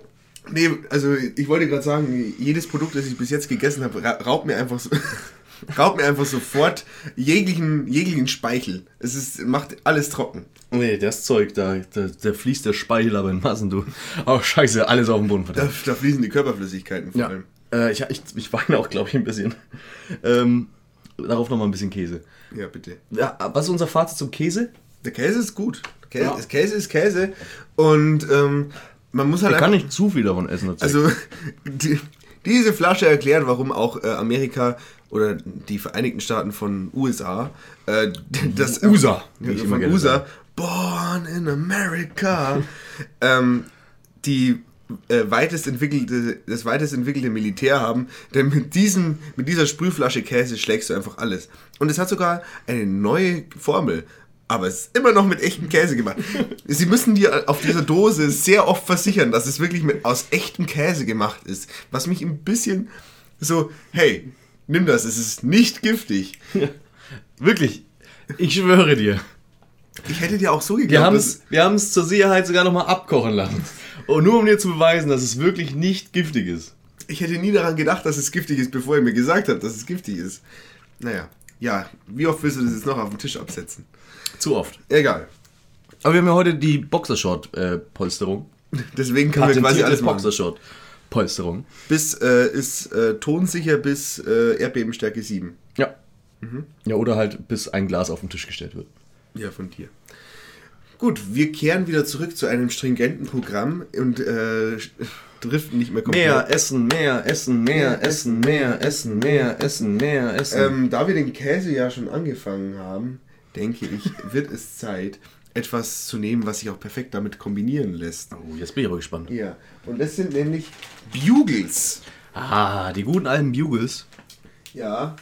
Nee, also ich wollte gerade sagen, jedes Produkt, das ich bis jetzt gegessen habe, ra raubt mir einfach so, raubt mir einfach sofort jeglichen, jeglichen Speichel. Es ist, macht alles trocken. Nee, das Zeug, da, da, da fließt der Speichel aber in Massen, du. Oh, scheiße, alles auf dem Boden Da, da fließen die Körperflüssigkeiten vor Ja. allem. Äh, ich, ich, ich weine auch, glaube ich, ein bisschen. Ähm, darauf nochmal ein bisschen Käse. Ja, bitte. Ja, was ist unser Fazit zum Käse? Der Käse ist gut. Käse, Ja. Käse ist Käse. Und ähm, man muss halt Ich kann nicht zu viel davon essen. Also, die, diese Flasche erklärt, warum auch äh, Amerika oder die Vereinigten Staaten von USA, äh, das USA, immer von USA. Born in America, ähm, die äh, weitest entwickelte, das weitest entwickelte Militär haben, denn mit, diesem, mit dieser Sprühflasche Käse schlägst du einfach alles. Und es hat sogar eine neue Formel. Aber es ist immer noch mit echtem Käse gemacht. Sie müssen dir auf dieser Dose sehr oft versichern, dass es wirklich mit, aus echtem Käse gemacht ist. Was mich ein bisschen so, hey, nimm das, es ist nicht giftig. Wirklich, ich schwöre dir. Ich hätte dir auch so Wir geglaubt, haben dass, es wir zur Sicherheit sogar nochmal abkochen lassen. Und nur um dir zu beweisen, dass es wirklich nicht giftig ist. ich hätte nie daran gedacht, dass es giftig ist, bevor er mir gesagt hat, dass es giftig ist. Naja, ja, wie oft willst du das jetzt noch auf den Tisch absetzen? Zu oft. Egal. Aber wir haben ja heute die Boxershort-Polsterung. Deswegen können wir quasi alles machen. Boxershort-Polsterung. Bis, äh, ist äh, tonsicher bis äh, Erdbebenstärke 7. Ja. Ja, oder halt bis ein Glas auf den Tisch gestellt wird. Ja, von dir. Gut, wir kehren wieder zurück zu einem stringenten Programm und äh, driften nicht mehr komplett. Mehr essen, mehr essen, mehr essen, mehr essen, mehr essen, mehr essen. Ähm, da wir den Käse ja schon angefangen haben, denke ich, wird es Zeit, etwas zu nehmen, was sich auch perfekt damit kombinieren lässt. oh, jetzt bin ich aber gespannt. Ja, und das sind nämlich Bugles. Ah, die guten alten Bugles. Ja.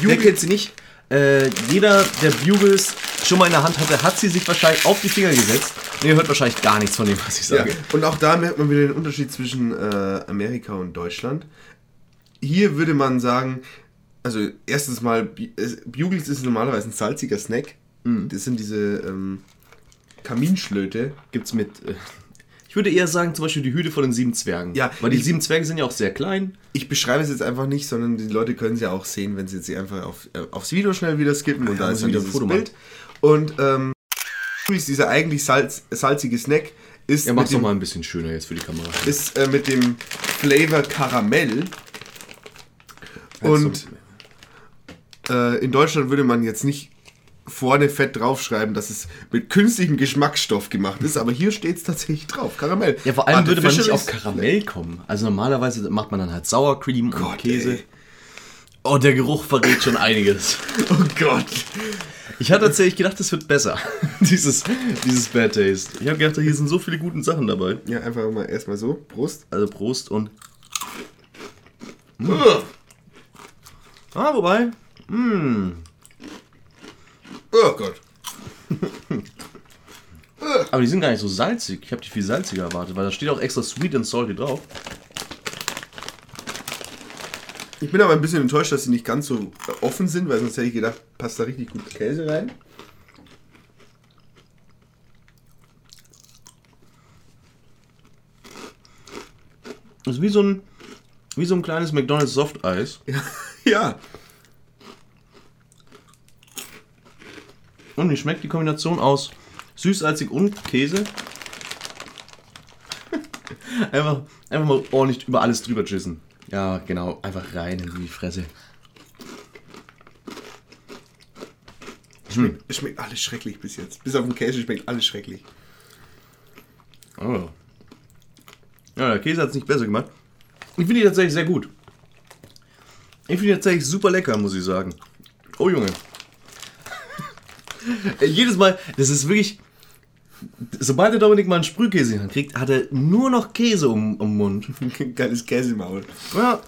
Wer kennt sie nicht? Äh, jeder, der Bugles schon mal in der Hand hatte, hat sie sich wahrscheinlich auf die Finger gesetzt. Und ihr hört wahrscheinlich gar nichts von dem, was ich Ja, sage. und auch da merkt man wieder den Unterschied zwischen äh, Amerika und Deutschland. Hier würde man sagen, also erstens mal, Bu- es- Bugles ist normalerweise ein salziger Snack. Das sind diese ähm, Kaminschlöte. Gibt's mit. Äh, Ich würde eher sagen, zum Beispiel die Hüte von den sieben Zwergen. Ja, Weil die ich- sieben Zwerge sind ja auch sehr klein. Ich beschreibe es jetzt einfach nicht, sondern die Leute können es ja auch sehen, wenn sie jetzt einfach auf, äh, aufs Video schnell wieder skippen und ja, da ist dann wieder ein dieses Foto Bild. Und ähm, dieser eigentlich salz, salzige Snack ist, Ja, mach's doch dem, mal ein bisschen schöner jetzt für die Kamera. ist äh, mit dem Flavor Karamell. Und äh, in Deutschland würde man jetzt nicht vorne fett draufschreiben, dass es mit künstlichem Geschmacksstoff gemacht ist, aber hier steht es tatsächlich drauf, Karamell. Ja, vor allem würde man nicht auf Karamell kommen. Also normalerweise macht man dann halt Sour Cream und Gott, Käse. ey. Oh, der Geruch verrät schon einiges. Oh Gott. Ich hatte tatsächlich gedacht, es wird besser. dieses, dieses Bad Taste. Ich habe gedacht, hier sind so viele gute Sachen dabei. Ja, einfach mal erstmal so. Prost. Also Prost und. Ugh. Ah, wobei. Oh Gott. Aber die sind gar nicht so salzig. Ich habe die viel salziger erwartet, weil da steht auch extra sweet and salty drauf. Ich bin aber ein bisschen enttäuscht, dass sie nicht ganz so offen sind, weil sonst hätte ich gedacht, passt da richtig gut Käse rein. Das ist wie so ein, wie so ein kleines McDonald's Softeis. Ja. ja. Und wie schmeckt die Kombination aus süßsalzig und Käse? einfach, einfach mal ordentlich über alles drüber schissen. Ja, genau. Einfach rein in die Fresse. Schmeckt, Es schmeckt alles schrecklich bis jetzt. Bis auf den Käse schmeckt alles schrecklich. Oh. Ja, der Käse hat es nicht besser gemacht. Ich finde die tatsächlich sehr gut. Ich finde die tatsächlich super lecker, muss ich sagen. Oh Junge. Jedes Mal, das ist wirklich. Sobald der Dominik mal einen Sprühkäse in die Hand kriegt, hat er nur noch Käse um, um den Mund. Geiles Käsemaul. Ja.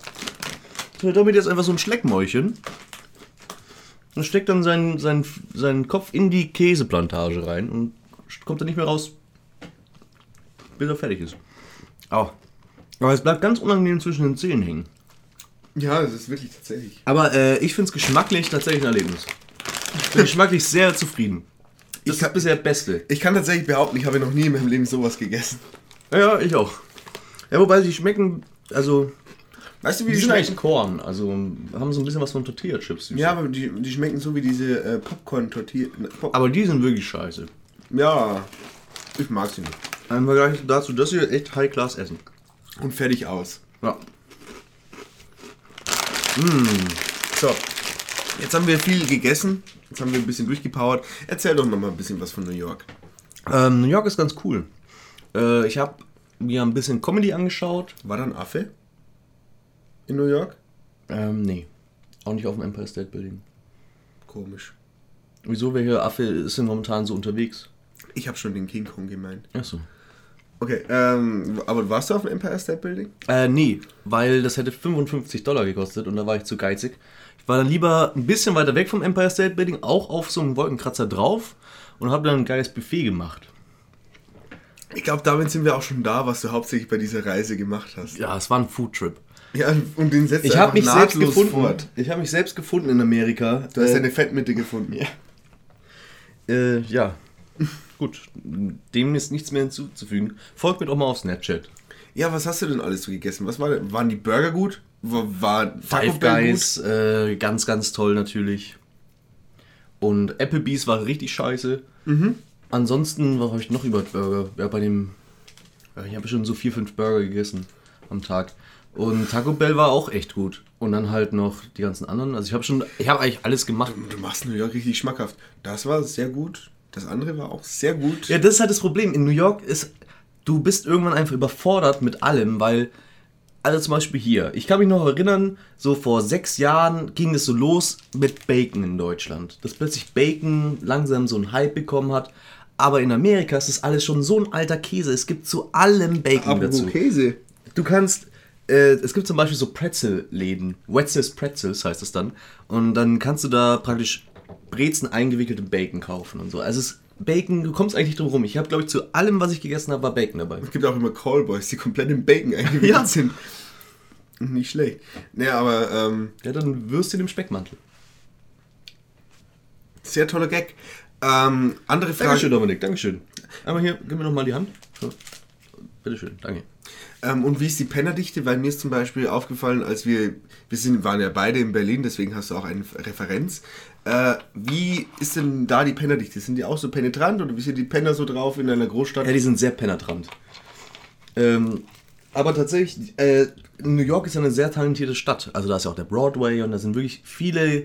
Der Dominik ist einfach so ein Schleckmäulchen. Und steckt dann seinen, seinen, seinen Kopf in die Käseplantage rein und kommt dann nicht mehr raus, bis er fertig ist. Au. Aber es bleibt ganz unangenehm zwischen den Zähnen hängen. Ja, das ist wirklich tatsächlich. Aber äh, ich finde es geschmacklich tatsächlich ein Erlebnis. Ich bin geschmacklich sehr zufrieden. Das Ich kann- ist bisher das Beste. Ich kann tatsächlich behaupten, ich habe noch nie in meinem Leben sowas gegessen. Ja, ich auch. Ja, wobei die schmecken, also, Weißt du, wie die die, sind eigentlich schmecken? Korn. Also haben so ein bisschen was von Tortilla-Chips. Ja, aber die, die schmecken so wie diese äh, Popcorn-Tortilla. Pop Aber die sind wirklich scheiße. ja, ich mag sie nicht. Im Vergleich dazu, das hier echt High-Class essen. Und fertig aus. Ja. So, jetzt haben wir viel gegessen. Jetzt haben wir ein bisschen durchgepowert. Erzähl doch noch mal ein bisschen was von New York. Ähm, New York ist ganz cool. Äh, ich habe mir ein bisschen Comedy angeschaut. War da ein Affe? In New York? Ähm, nee. Auch nicht auf dem Empire State Building. Komisch. Wieso, welcher Affe ist denn momentan so unterwegs? Ich habe schon den King Kong gemeint. Achso. Okay, ähm, aber warst du auf dem Empire State Building? Äh, nee, weil das hätte 55 Dollar gekostet und da war ich zu geizig. Ich war dann lieber ein bisschen weiter weg vom Empire State Building, auch auf so einem Wolkenkratzer drauf und habe dann ein geiles Buffet gemacht. Ich glaube, damit sind wir auch schon da, was du hauptsächlich bei dieser Reise gemacht hast. Ja, es war ein Foodtrip. Ja, und den setzt Ich du habe einfach mich selbst gefunden. fort. Ich habe mich selbst gefunden in Amerika. Du hast Äh, deine Fettmitte gefunden. Ja. Äh, ja. Gut, dem ist nichts mehr hinzuzufügen. Folgt mir doch mal auf Snapchat. Ja, was hast du denn alles so gegessen? Was war denn? Waren die Burger gut? War, war Five Guys, äh, ganz, ganz toll natürlich. Und Applebee's war richtig scheiße. Ansonsten, was habe ich noch über Burger? Ja, bei dem. Ja, ich habe schon so vier, fünf Burger gegessen am Tag. Und Taco Bell war auch echt gut. Und dann halt noch die ganzen anderen. Also ich habe schon, ich habe eigentlich alles gemacht. gut? Du machst New York richtig schmackhaft. Das war sehr gut. Das andere war auch sehr gut. Ja, das ist halt das Problem. In New York ist, du bist irgendwann einfach überfordert mit allem, weil, also zum Beispiel hier, ich kann mich noch erinnern, so vor sechs Jahren ging es so los mit Bacon in Deutschland. Dass plötzlich Bacon langsam so einen Hype bekommen hat. Aber in Amerika ist das alles schon so ein alter Käse. Es gibt zu allem Bacon dazu. Käse. Du kannst, äh, es gibt zum Beispiel so Pretzel-Läden, Wetzel's Pretzels heißt es dann. Und dann kannst du da praktisch Brezen eingewickelte Bacon kaufen und so. Also es, Bacon, du kommst eigentlich nicht drum rum. Ich habe, glaube ich, zu allem, was ich gegessen habe, war Bacon dabei. Es gibt auch immer Callboys, die komplett im Bacon eingewickelt Ja. sind. Nicht schlecht. Nee, aber ähm, Ja, dann Würstchen im Speckmantel. sehr toller Gag. Ähm, andere Frage. Dankeschön, Dominik, Dankeschön. Einmal hier, gib mir noch mal die Hand. So. bitteschön, danke. Ähm, und wie ist die Pennerdichte? Weil mir ist zum Beispiel aufgefallen, als wir, wir sind, waren ja beide in Berlin, deswegen hast du auch eine Referenz. Äh, wie ist denn da die Pennerdichte? Sind die auch so penetrant oder wie sind die Penner so drauf in einer Großstadt? Ja, die sind sehr penetrant. Ähm, aber tatsächlich, äh, New York ist ja eine sehr talentierte Stadt. Also da ist ja auch der Broadway und da sind wirklich viele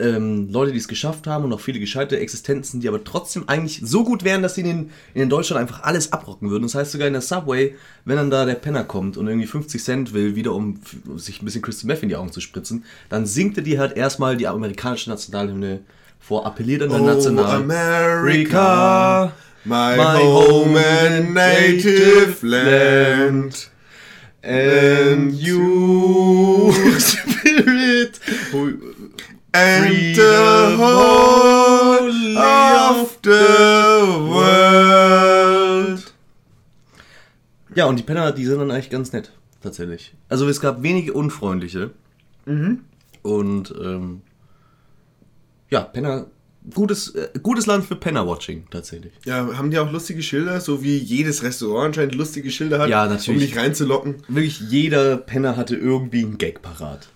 ähm, Leute, die es geschafft haben und auch viele gescheite Existenzen, die aber trotzdem eigentlich so gut wären, dass sie in, den, in Deutschland einfach alles abrocken würden. Das heißt sogar in der Subway, wenn dann da der Penner kommt und irgendwie 50 Cent will, wieder um sich ein bisschen Crystal Meth in die Augen zu spritzen, dann singt er dir halt erstmal die amerikanische Nationalhymne vor, appelliert an der Oh, National. America, my, home and native land. And you, Spirit, And the whole of the world. Ja, und die Penner, die sind dann eigentlich ganz nett, tatsächlich. Also es gab wenige unfreundliche. Und ähm, ja, Penner, gutes, äh, gutes Land für Penner-Watching, tatsächlich. Ja, haben die auch lustige Schilder, so wie jedes Restaurant anscheinend lustige Schilder hat, Ja, natürlich. um dich reinzulocken? Wirklich jeder Penner hatte irgendwie einen Gag parat.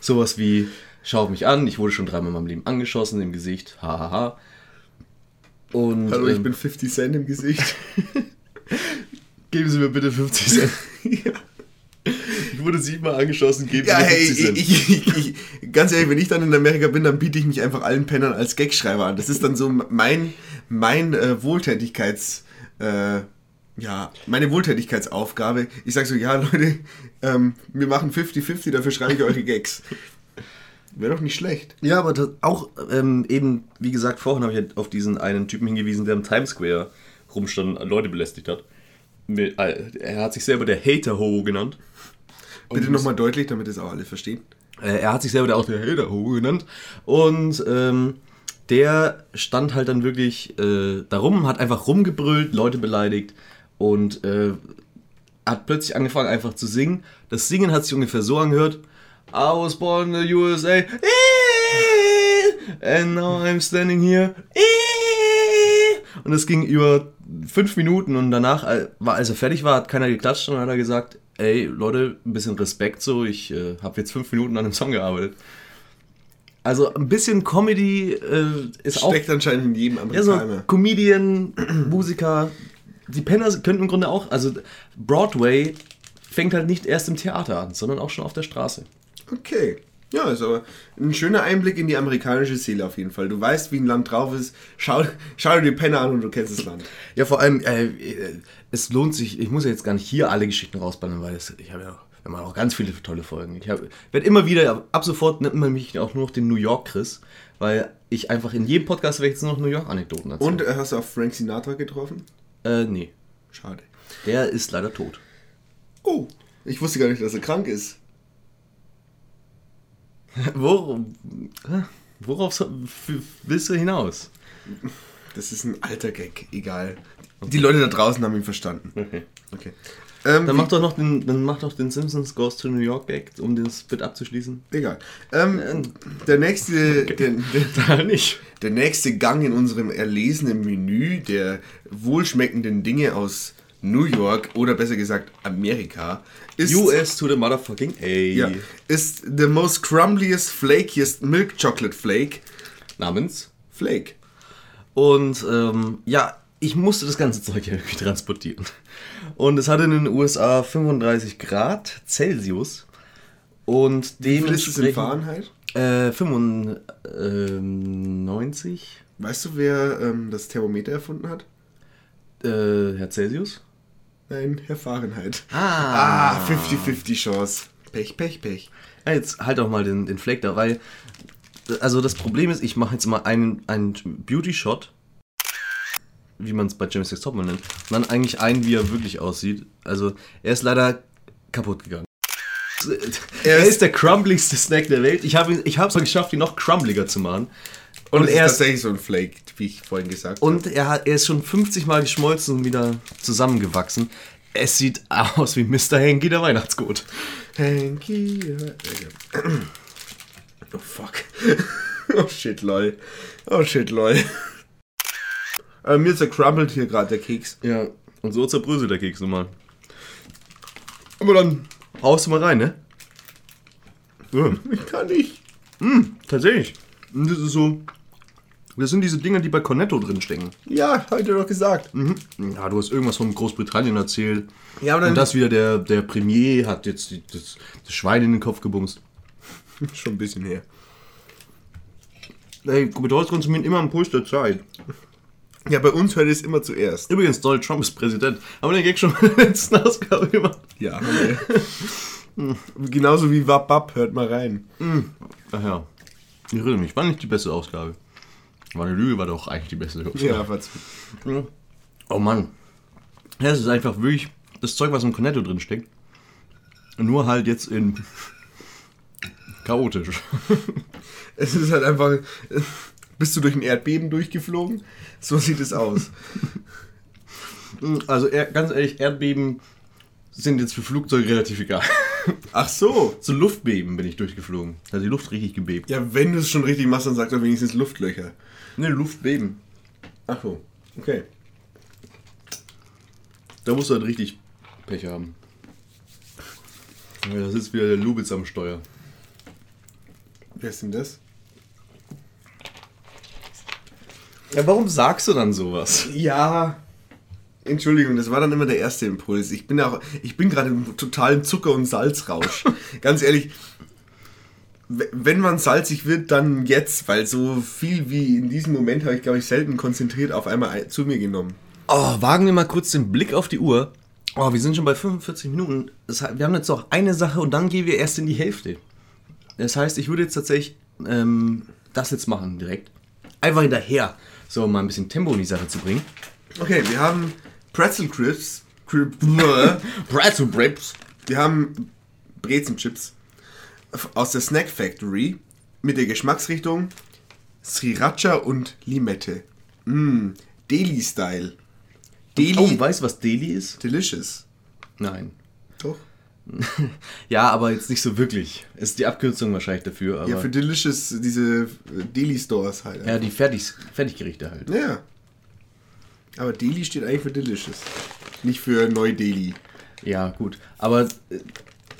Sowas wie, schau mich an, ich wurde schon dreimal in meinem Leben angeschossen im Gesicht, hahaha. Und Hallo, ich ähm, bin 50 Cent im Gesicht. geben Sie mir bitte 50 Cent. Ich wurde siebenmal angeschossen, geben Ja, Sie mir hey, 50 Cent. ich, ich, ich, ganz ehrlich, wenn ich dann in Amerika bin, dann biete ich mich einfach allen Pennern als Gagschreiber an. Das ist dann so mein, mein äh, Wohltätigkeits, äh, ja, meine Wohltätigkeitsaufgabe. Ich sag so, ja, Leute, ähm, wir machen 50-50, dafür schreibe ich eure Gags. Wäre doch nicht schlecht. Ja, aber auch ähm, eben, wie gesagt, vorhin habe ich halt auf diesen einen Typen hingewiesen, der im Times Square rumstand und Leute belästigt hat. Äh, Er hat sich selber der Hater-Ho genannt. Bitte nochmal deutlich, damit es auch alle verstehen. Äh, Er hat sich selber der auch der Hater-Ho genannt. Und ähm, der stand halt dann wirklich äh, darum, hat einfach rumgebrüllt, Leute beleidigt und äh, hat plötzlich angefangen einfach zu singen. Das Singen hat sich ungefähr so angehört. I was born in the USA. And now I'm standing here. Und das ging über fünf Minuten und danach, äh, als er fertig war, hat keiner geklatscht und hat er gesagt, ey Leute, ein bisschen Respekt so, ich äh, habe jetzt fünf Minuten an dem Song gearbeitet. Also ein bisschen Comedy äh, ist auch Steckt anscheinend in jedem ja, so Amerikaner. Comedian, Musiker, die Penner könnten im Grunde auch, also Broadway fängt halt nicht erst im Theater an, sondern auch schon auf der Straße. Okay. Ja, ist aber ein schöner Einblick in die amerikanische Seele auf jeden Fall. Du weißt, wie ein Land drauf ist. Schau, schau dir die Penner an und du kennst das Land. Ja, vor allem, äh, äh, es lohnt sich, ich muss ja jetzt gar nicht hier alle Geschichten rausballern, weil es, ich habe ja wir machen auch ganz viele tolle Folgen. Ich werde immer wieder, ab sofort nennt man mich auch nur noch den New York Chris, weil ich einfach in jedem Podcast werde jetzt nur noch New York Anekdoten erzählen. Und äh, hast du auch Frank Sinatra getroffen? Äh, nee, Schade. der ist leider tot. Oh, ich wusste gar nicht, dass er krank ist. Wor worauf willst du hinaus? Das ist ein alter Gag, egal. Die Leute da draußen haben ihn verstanden. Okay. Okay. Ähm, Dann mach doch noch den, dann mach doch den Simpsons Goes to New York Gag, um den Spit abzuschließen. Egal. Ähm, der nächste, der, der, Da nicht. der nächste Gang in unserem erlesenen Menü der wohlschmeckenden Dinge aus New York oder besser gesagt Amerika ist, US to the motherfucking A. ja, ist the most crumbliest, flakiest Milk Chocolate Flake. Namens. Flake. Und ähm, ja, ich musste das ganze Zeug ja irgendwie transportieren. Und es hatte in den USA 35 Grad Celsius. Und Wie viel ist es in. Fahrenheit? Äh, 95 Weißt du, wer ähm, das Thermometer erfunden hat? äh, Herr Celsius. Nein, Herr Fahrenheit. Ah. Ah, 50-50 Chance. Pech, Pech, Pech. Ja, jetzt halt auch mal den, den Flake da, weil. Also das Problem ist, ich mache jetzt mal einen, einen Beauty-Shot, wie man es bei James Sex Topman nennt, und dann eigentlich ein, wie er wirklich aussieht. Also er ist leider kaputt gegangen. Er ist der crumbligste Snack der Welt. Ich habe ich es geschafft, ihn noch crumbliger zu machen. Und, Und er ist tatsächlich so ein Flake, wie ich vorhin gesagt habe. und er, hat, er ist schon 50 Mal geschmolzen und wieder zusammengewachsen. Es sieht aus wie Mr. Hanky, der Weihnachtsgut. Hanky. Oh fuck. Oh shit, lol. Oh shit, lol. Aber mir zercrumpelt hier gerade der Keks. Ja, und so zerbröselt der Keks nun mal. Aber dann haust du mal rein, ne? Ja. Ich kann nicht. Tatsächlich. Und das ist so. Das sind diese Dinger, die bei Cornetto drin stecken. Ja, heute doch gesagt. Ja, du hast irgendwas von Großbritannien erzählt. Ja, aber dann- Und das wieder der, der Premier hat jetzt die, das, das Schwein in den Kopf gebumst. Schon ein bisschen her. Ey, Bedeutet konsumieren immer am Puls der Zeit. Ja, bei uns hört es immer zuerst. Übrigens, Donald Trump ist Präsident. Haben wir den Gag schon in der letzten Ausgabe gemacht? Ja, Genauso wie Wabab, hört mal rein. Ach ja. Ich erinnere mich, war nicht die beste Ausgabe. War eine Lüge, war doch eigentlich die beste. Ja, was. Oh Mann. Ja, es ist einfach wirklich das Zeug, was im Cornetto drin steckt. Nur halt jetzt in chaotisch. Es ist halt einfach. Bist du durch ein Erdbeben durchgeflogen? So sieht es aus. Also ganz ehrlich, Erdbeben sind jetzt für Flugzeuge relativ egal. Ach so. Zu Luftbeben bin ich durchgeflogen. Da hat die Luft richtig gebebt. Ja, wenn du es schon richtig machst, dann sag doch wenigstens Luftlöcher. Ne, Luftbeben. Ach so. Okay. Da musst du halt richtig Pech haben. Ja, da sitzt wieder der Lubitz am Steuer. Wer ist denn das? Ja, warum sagst du dann sowas? Ja. Entschuldigung, das war dann immer der erste Impuls. Ich bin ja auch, ich bin gerade im totalen Zucker- und Salzrausch. Ganz ehrlich, wenn man salzig wird, dann jetzt, weil so viel wie in diesem Moment habe ich, glaube ich, selten konzentriert auf einmal ein- zu mir genommen. Oh, wagen wir mal kurz den Blick auf die Uhr. Oh, wir sind schon bei 45 Minuten. Das heißt, wir haben jetzt noch eine Sache und dann gehen wir erst in die Hälfte. Das heißt, ich würde jetzt tatsächlich ähm, das jetzt machen direkt. Einfach hinterher. So, um mal ein bisschen Tempo in die Sache zu bringen. Okay, wir haben Pretzel Crisps. Cri- Pretzel Brips. Wir haben Brezenchips aus der Snack Factory mit der Geschmacksrichtung Sriracha und Limette. Mmm, Deli-Style. Deli. Oh, weißt du, was Deli ist? Delicious. Nein. Doch. Ja, aber jetzt nicht so wirklich. Ist die Abkürzung wahrscheinlich dafür. Ja, für Delicious, diese Deli-Stores halt. ja, die Fertig Fertiggerichte halt. Ja. Aber Deli steht eigentlich für Delicious. Nicht für Neu-Deli. Ja, gut. Aber äh,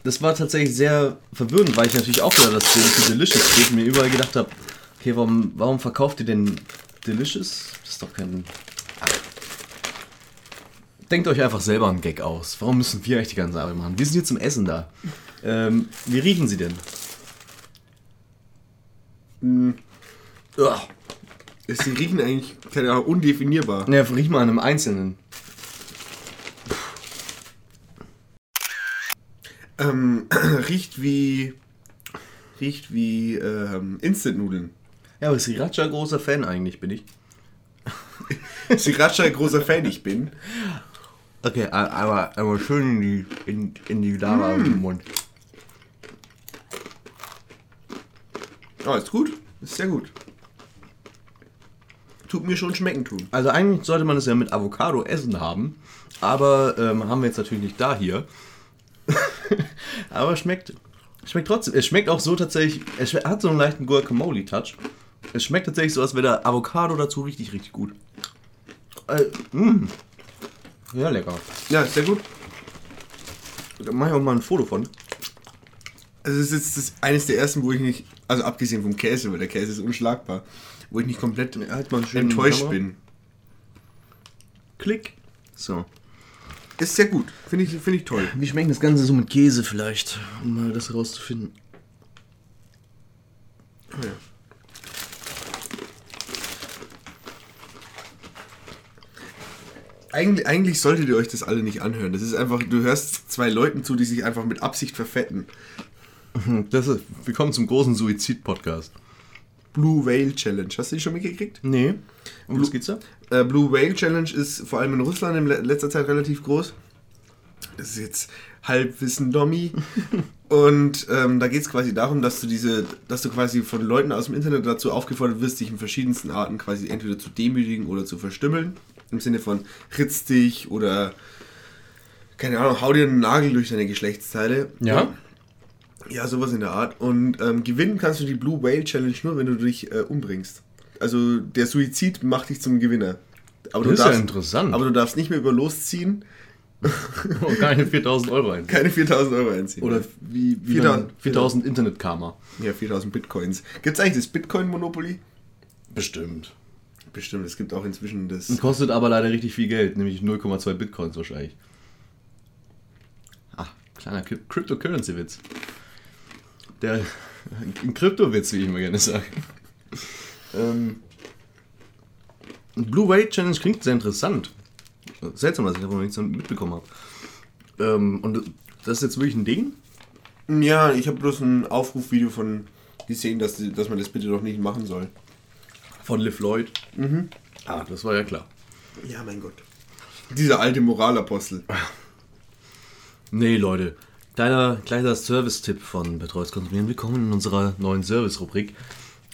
das war tatsächlich sehr verwirrend, weil ich natürlich auch wieder das Ding für Delicious steht und mir überall gedacht habe, okay, warum, warum verkauft ihr denn Delicious? Das ist doch kein... Denkt euch einfach selber einen Gag aus. Warum müssen wir eigentlich die ganze Arbeit machen? Wir sind hier zum Essen da. Ähm, wie riechen sie denn? Uah. Sie riechen eigentlich, keine Ahnung, undefinierbar. Ja, riech mal an einem Einzelnen. Ähm, riecht wie. Riecht wie ähm, Instant-Nudeln. Ja, aber Sriracha großer Fan eigentlich bin ich. Sriracha, großer Fan ich bin. Okay, aber, aber schön in die, in, in die Lava im Mund. Oh, ist gut. Ist sehr gut. Tut mir schon schmecken tun. Also eigentlich sollte man es ja mit Avocado essen haben, aber ähm, haben wir jetzt natürlich nicht da hier. aber schmeckt, schmeckt trotzdem. Es schmeckt auch so tatsächlich, es hat so einen leichten Guacamole-Touch. Es schmeckt tatsächlich so, als wäre der Avocado dazu richtig, richtig gut. Äh, mh. Ja, lecker. Ja, ist sehr gut. Da mache ich auch mal ein Foto von. Also es ist jetzt das, eines der ersten, wo ich nicht, also abgesehen vom Käse, weil der Käse ist unschlagbar, wo ich nicht komplett halt enttäuscht bin. Klick. So. Ist sehr gut. Finde ich, finde ich toll. Wie schmeckt das Ganze so mit Käse vielleicht, um mal das rauszufinden? Oh ja. Eigentlich, eigentlich solltet ihr euch das alle nicht anhören. Das ist einfach, du hörst zwei Leuten zu, die sich einfach mit Absicht verfetten. Das ist, wir kommen zum großen Suizid-Podcast. Blue Whale Challenge. Hast du die schon mitgekriegt? Nee. Um was geht's da? Äh, Blue Whale Challenge ist vor allem in Russland in le- letzter Zeit relativ groß. Das ist jetzt Halbwissen Dommy. Und ähm, da geht es quasi darum, dass du diese, dass du quasi von Leuten aus dem Internet dazu aufgefordert wirst, dich in verschiedensten Arten quasi entweder zu demütigen oder zu verstümmeln. Im Sinne von ritz dich oder keine Ahnung, hau dir einen Nagel durch deine Geschlechtsteile. Ja. Ja, sowas in der Art. Und ähm, gewinnen kannst du die Blue Whale Challenge nur, wenn du dich äh, umbringst. Also der Suizid macht dich zum Gewinner. Aber Das ist ja interessant. Aber du darfst nicht mehr über losziehen. Und keine 4000 Euro einziehen. Keine 4000 Euro einziehen. Oder wie, wie 4000 4000, 4000 Internet-Karma. Ja, 4000 Bitcoins. Gibt es eigentlich das Bitcoin-Monopoly? Bestimmt. Bestimmt, es gibt auch inzwischen das. Kostet aber leider richtig viel Geld, nämlich 0,2 Bitcoins wahrscheinlich. Ah, kleiner Cryp- Cryptocurrency-Witz. Der, ein Kryptowitz, wie ich immer gerne sage. ähm, Blue Whale Challenge klingt sehr interessant. Seltsam, dass ich davon noch nichts mitbekommen habe. Ähm, und das ist jetzt wirklich ein Ding? Ja, ich habe bloß ein Aufrufvideo von gesehen, dass, dass man das bitte doch nicht machen soll. Von Liv Lloyd. Ah, das war ja klar. Ja, mein Gott. Dieser alte Moralapostel. Nee, Leute. Kleiner, kleiner Service-Tipp von Betreutes Konsumieren. Willkommen in unserer neuen Service-Rubrik.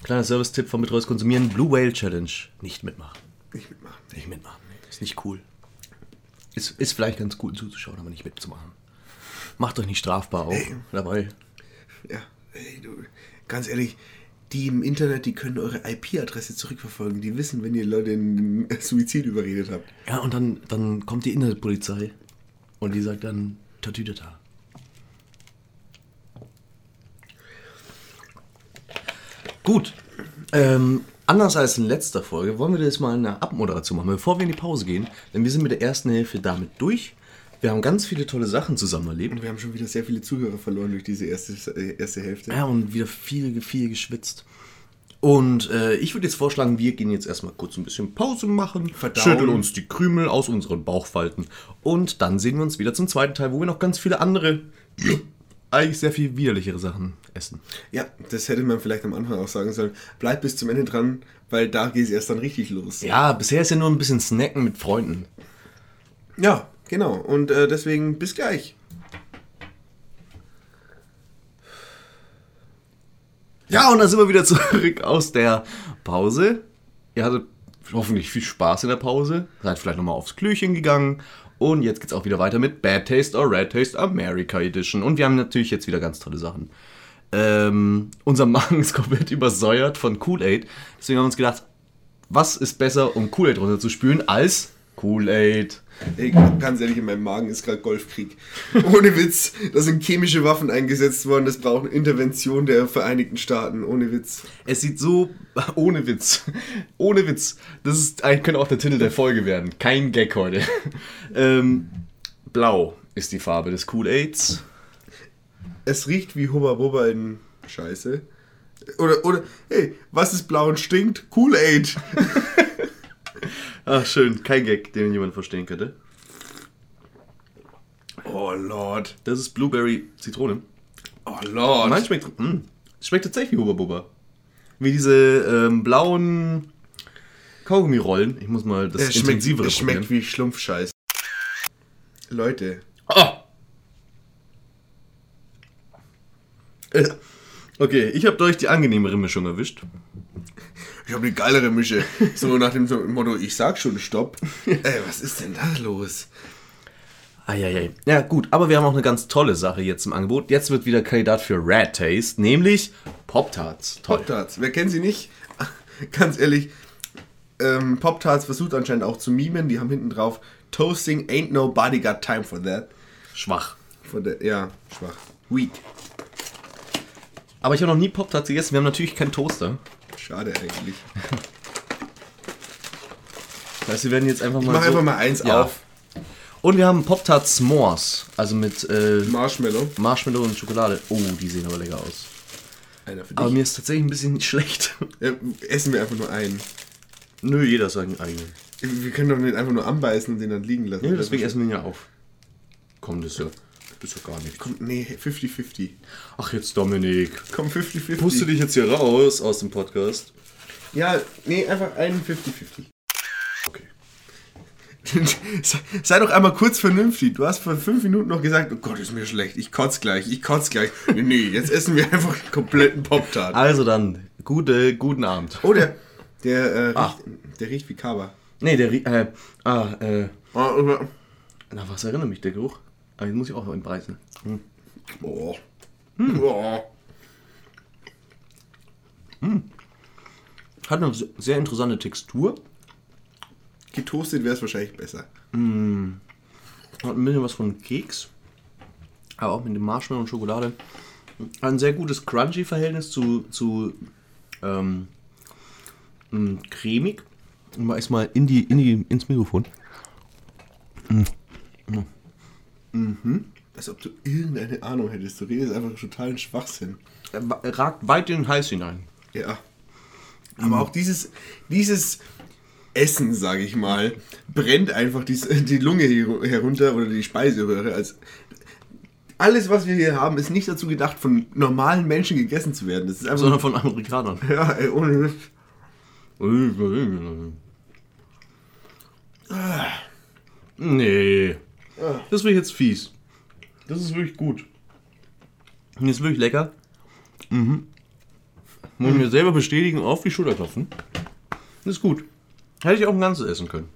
Kleiner Service-Tipp von Betreutes Konsumieren. Blue Whale Challenge. Nicht mitmachen. Nicht mitmachen. Nicht mitmachen. Ist nicht cool. Ist, ist vielleicht ganz cool zuzuschauen, aber nicht mitzumachen. Macht euch nicht strafbar auch dabei. Ja, ey, du, ganz ehrlich, die im Internet, die können eure IP-Adresse zurückverfolgen. Die wissen, wenn ihr Leute in Suizid überredet habt. Ja, und dann, dann kommt die Internetpolizei und die sagt dann Tatütata. Gut. Ähm, anders als in letzter Folge wollen wir jetzt mal eine Abmoderation machen, bevor wir in die Pause gehen. Denn wir sind mit der ersten Hälfte damit durch. Wir haben ganz viele tolle Sachen zusammen erlebt. Und wir haben schon wieder sehr viele Zuhörer verloren durch diese erste, erste Hälfte. Ja, und wieder viel, viel geschwitzt. Und äh, ich würde jetzt vorschlagen, wir gehen jetzt erstmal kurz ein bisschen Pause machen, Verdauen. schütteln uns die Krümel aus unseren Bauchfalten und dann sehen wir uns wieder zum zweiten Teil, wo wir noch ganz viele andere, eigentlich sehr viel widerlichere Sachen essen. Ja, das hätte man vielleicht am Anfang auch sagen sollen. Bleibt bis zum Ende dran, weil da geht es erst dann richtig los. Ja, bisher ist ja nur ein bisschen Snacken mit Freunden. Ja, genau. Und äh, deswegen bis gleich. Ja, und dann sind wir wieder zurück aus der Pause. Ihr hattet hoffentlich viel Spaß in der Pause. Seid vielleicht nochmal aufs Klöchen gegangen. Und jetzt geht's auch wieder weiter mit Bad Taste or Red Taste America Edition. Und wir haben natürlich jetzt wieder ganz tolle Sachen. Ähm, unser Magen ist komplett übersäuert von Kool-Aid. Deswegen haben wir uns gedacht, was ist besser, um Kool-Aid runterzuspülen, als Kool-Aid. Ey, ganz ehrlich, in meinem Magen ist gerade Golfkrieg. Ohne Witz. Da sind chemische Waffen eingesetzt worden. Das braucht eine Intervention der Vereinigten Staaten. Ohne Witz. Es sieht so, ohne Witz, ohne Witz, das ist, eigentlich könnte auch der Titel der Folge werden. Kein Gag heute. ähm, blau ist die Farbe des Kool-Aids. Es riecht wie Hubba Bubba in Scheiße. Oder, oder, hey, was ist blau und stinkt? Kool-Aid. Ach, schön, kein Gag, den jemand verstehen könnte. Oh Lord. Das ist Blueberry Zitrone. Oh Lord. Meins schmeckt, mh, es schmeckt tatsächlich wie Hubba Bubba. Wie diese ähm, blauen Kaugummi-Rollen. Ich muss mal das es schmeckt, intensivere schmeckt probieren. wie Schlumpfscheiß. Leute. Oh! Okay, ich habe durch die angenehmere Mischung erwischt. Ich habe eine geilere Mische. So nach dem Motto, ich sag schon Stopp. Ey, was ist denn da los? Eieiei. Ja, gut, aber wir haben auch eine ganz tolle Sache jetzt im Angebot. Jetzt wird wieder Kandidat für Rad Taste, nämlich Pop-Tarts. Pop-Tarts. Wer kennt sie nicht? Ganz ehrlich, ähm, Pop-Tarts versucht anscheinend auch zu mimen. Die haben hinten drauf Toasting ain't nobody got time for that. Schwach. Von der, ja, schwach. Weak. Aber ich habe noch nie Pop-Tarts gegessen. Wir haben natürlich keinen Toaster. Schade eigentlich. Das heißt, wir werden jetzt einfach mal. Ich mach so- einfach mal eins Ja. auf. Und wir haben Pop-Tarts S'mores. Also mit äh, Marshmallow. Marshmallow und Schokolade. Oh, die sehen aber lecker aus. Einer für Aber dich. mir ist tatsächlich ein bisschen schlecht. Ja, essen wir einfach nur einen. Nö, jeder ist seinen eigenen. Wir können doch nicht einfach nur anbeißen und den dann liegen lassen. Nö, deswegen essen wir ihn ja auf. Komm, das ja, das ist ja gar nicht. Komm, nee, 50-50. Ach, jetzt Dominik. Komm, 50-50. Pusst du dich jetzt hier raus aus dem Podcast? Ja, nee, einfach einen 50-50. Okay. Sei- doch einmal kurz vernünftig. Du hast vor fünf Minuten noch gesagt, oh Gott, ist mir schlecht. Ich kotz gleich, ich kotz gleich. Nee, nee, jetzt essen wir einfach einen kompletten Pop-Tart. Also dann, gute, guten Abend. Oh, der, der, äh, Ah. riecht, der riecht wie Kaba. Nee, der, rie- äh, ah, äh, aber- na, was erinnert mich der Geruch? Ah, den muss ich auch entbreiten. Hm. oh. Oh. Hat eine sehr interessante Textur. Getoastet wäre es wahrscheinlich besser. Hat ein bisschen was von Keks. Aber auch mit dem Marshmallow und Schokolade. Ein sehr gutes Crunchy-Verhältnis zu, zu ähm, mh, cremig. Und mal erstmal in die, in die, ins Mikrofon. Als ob du irgendeine Ahnung hättest. Du redest einfach totalen Schwachsinn. Er er ragt weit in den Hals hinein. Ja. Aber auch dieses, dieses Essen, sage ich mal, brennt einfach die, die Lunge herunter oder die Speiseröhre. Als alles, was wir hier haben, ist nicht dazu gedacht, von normalen Menschen gegessen zu werden. Das ist einfach. Sondern von Amerikanern. ja, ey, ohne Mist. Nee. Das wird jetzt fies. Das ist wirklich gut. Das ist wirklich lecker. Mhm. Muss ich mir selber bestätigen auf die Schulter klopfen. Das ist gut. Hätte ich auch ein ganzes essen können.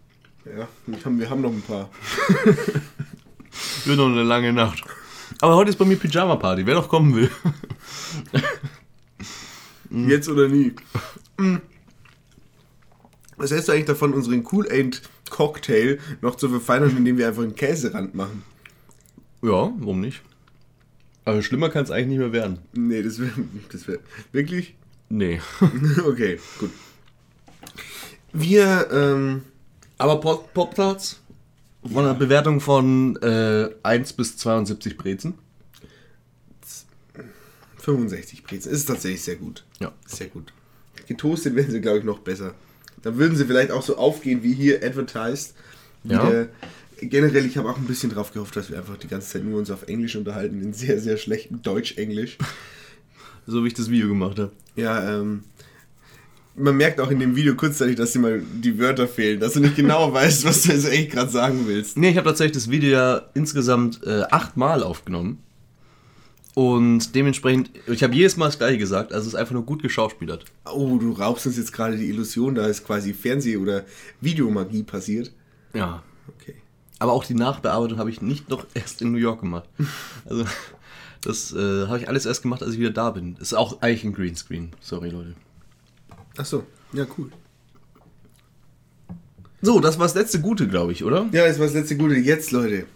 Ja, wir haben, wir haben noch ein paar. Wird noch eine lange Nacht. Aber heute ist bei mir Pyjama-Party. Wer noch kommen will. Jetzt oder nie. Was hältst du eigentlich davon, unseren Cool Aid Cocktail noch zu verfeinern, indem wir einfach einen Käserand machen? Ja, warum nicht? Aber schlimmer kann es eigentlich nicht mehr werden. Nee, das wäre. Das wär, wirklich? Nee. Okay, gut. Wir, ähm, Aber Pop- Pop-Tarts? Von einer Bewertung von äh, 1 bis 72 Brezen. 65 Brezen. Ist tatsächlich sehr gut. Ja. Sehr gut. Getoastet wären sie, glaube ich, noch besser. Dann würden sie vielleicht auch so aufgehen wie hier advertised. Ja. der, generell, ich habe auch ein bisschen drauf gehofft, dass wir einfach die ganze Zeit nur uns auf Englisch unterhalten, in sehr, sehr schlechtem Deutsch-Englisch. So wie ich das Video gemacht habe. Ja, ähm, man merkt auch in dem Video kurzzeitig, dass dir mal die Wörter fehlen, dass du nicht genau weißt, was du jetzt echt gerade sagen willst. Nee, ich habe tatsächlich das Video ja insgesamt äh, achtmal aufgenommen. Und dementsprechend, ich habe jedes Mal das gleiche gesagt, also es ist einfach nur gut geschauspielert. Oh, du raubst uns jetzt gerade die Illusion, da ist quasi Fernseh- oder Videomagie passiert. Ja. Okay. Aber auch die Nachbearbeitung habe ich nicht noch erst in New York gemacht. Also, das äh, habe ich alles erst gemacht, als ich wieder da bin. Ist auch eigentlich ein Greenscreen. Sorry, Leute. Ach so, ja, cool. So, das war das letzte Gute, glaube ich, oder? Ja, das war das letzte Gute. Jetzt, Leute.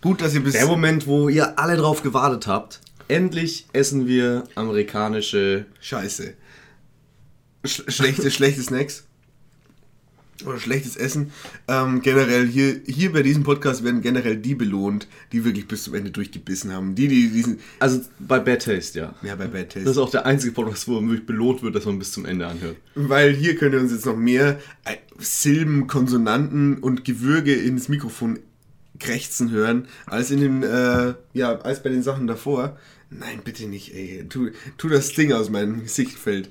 Gut, dass ihr bis. Der Moment, wo ihr alle drauf gewartet habt. Endlich essen wir amerikanische. Scheiße. Sch schlechte, schlechte Snacks. Oder schlechtes Essen. Ähm, generell, hier, hier bei diesem Podcast werden generell die belohnt, die wirklich bis zum Ende durchgebissen haben. Die, die diesen. Also bei Bad Taste, ja. Ja, bei Bad Taste. Das ist auch der einzige Podcast, wo man wirklich belohnt wird, dass man bis zum Ende anhört. Weil hier könnt ihr uns jetzt noch mehr äh, Silben, Konsonanten und Gewürge ins Mikrofon krächzen hören, als in den, äh, ja, als bei den Sachen davor. Nein, bitte nicht, ey. Tu, tu das Ding aus meinem Sichtfeld.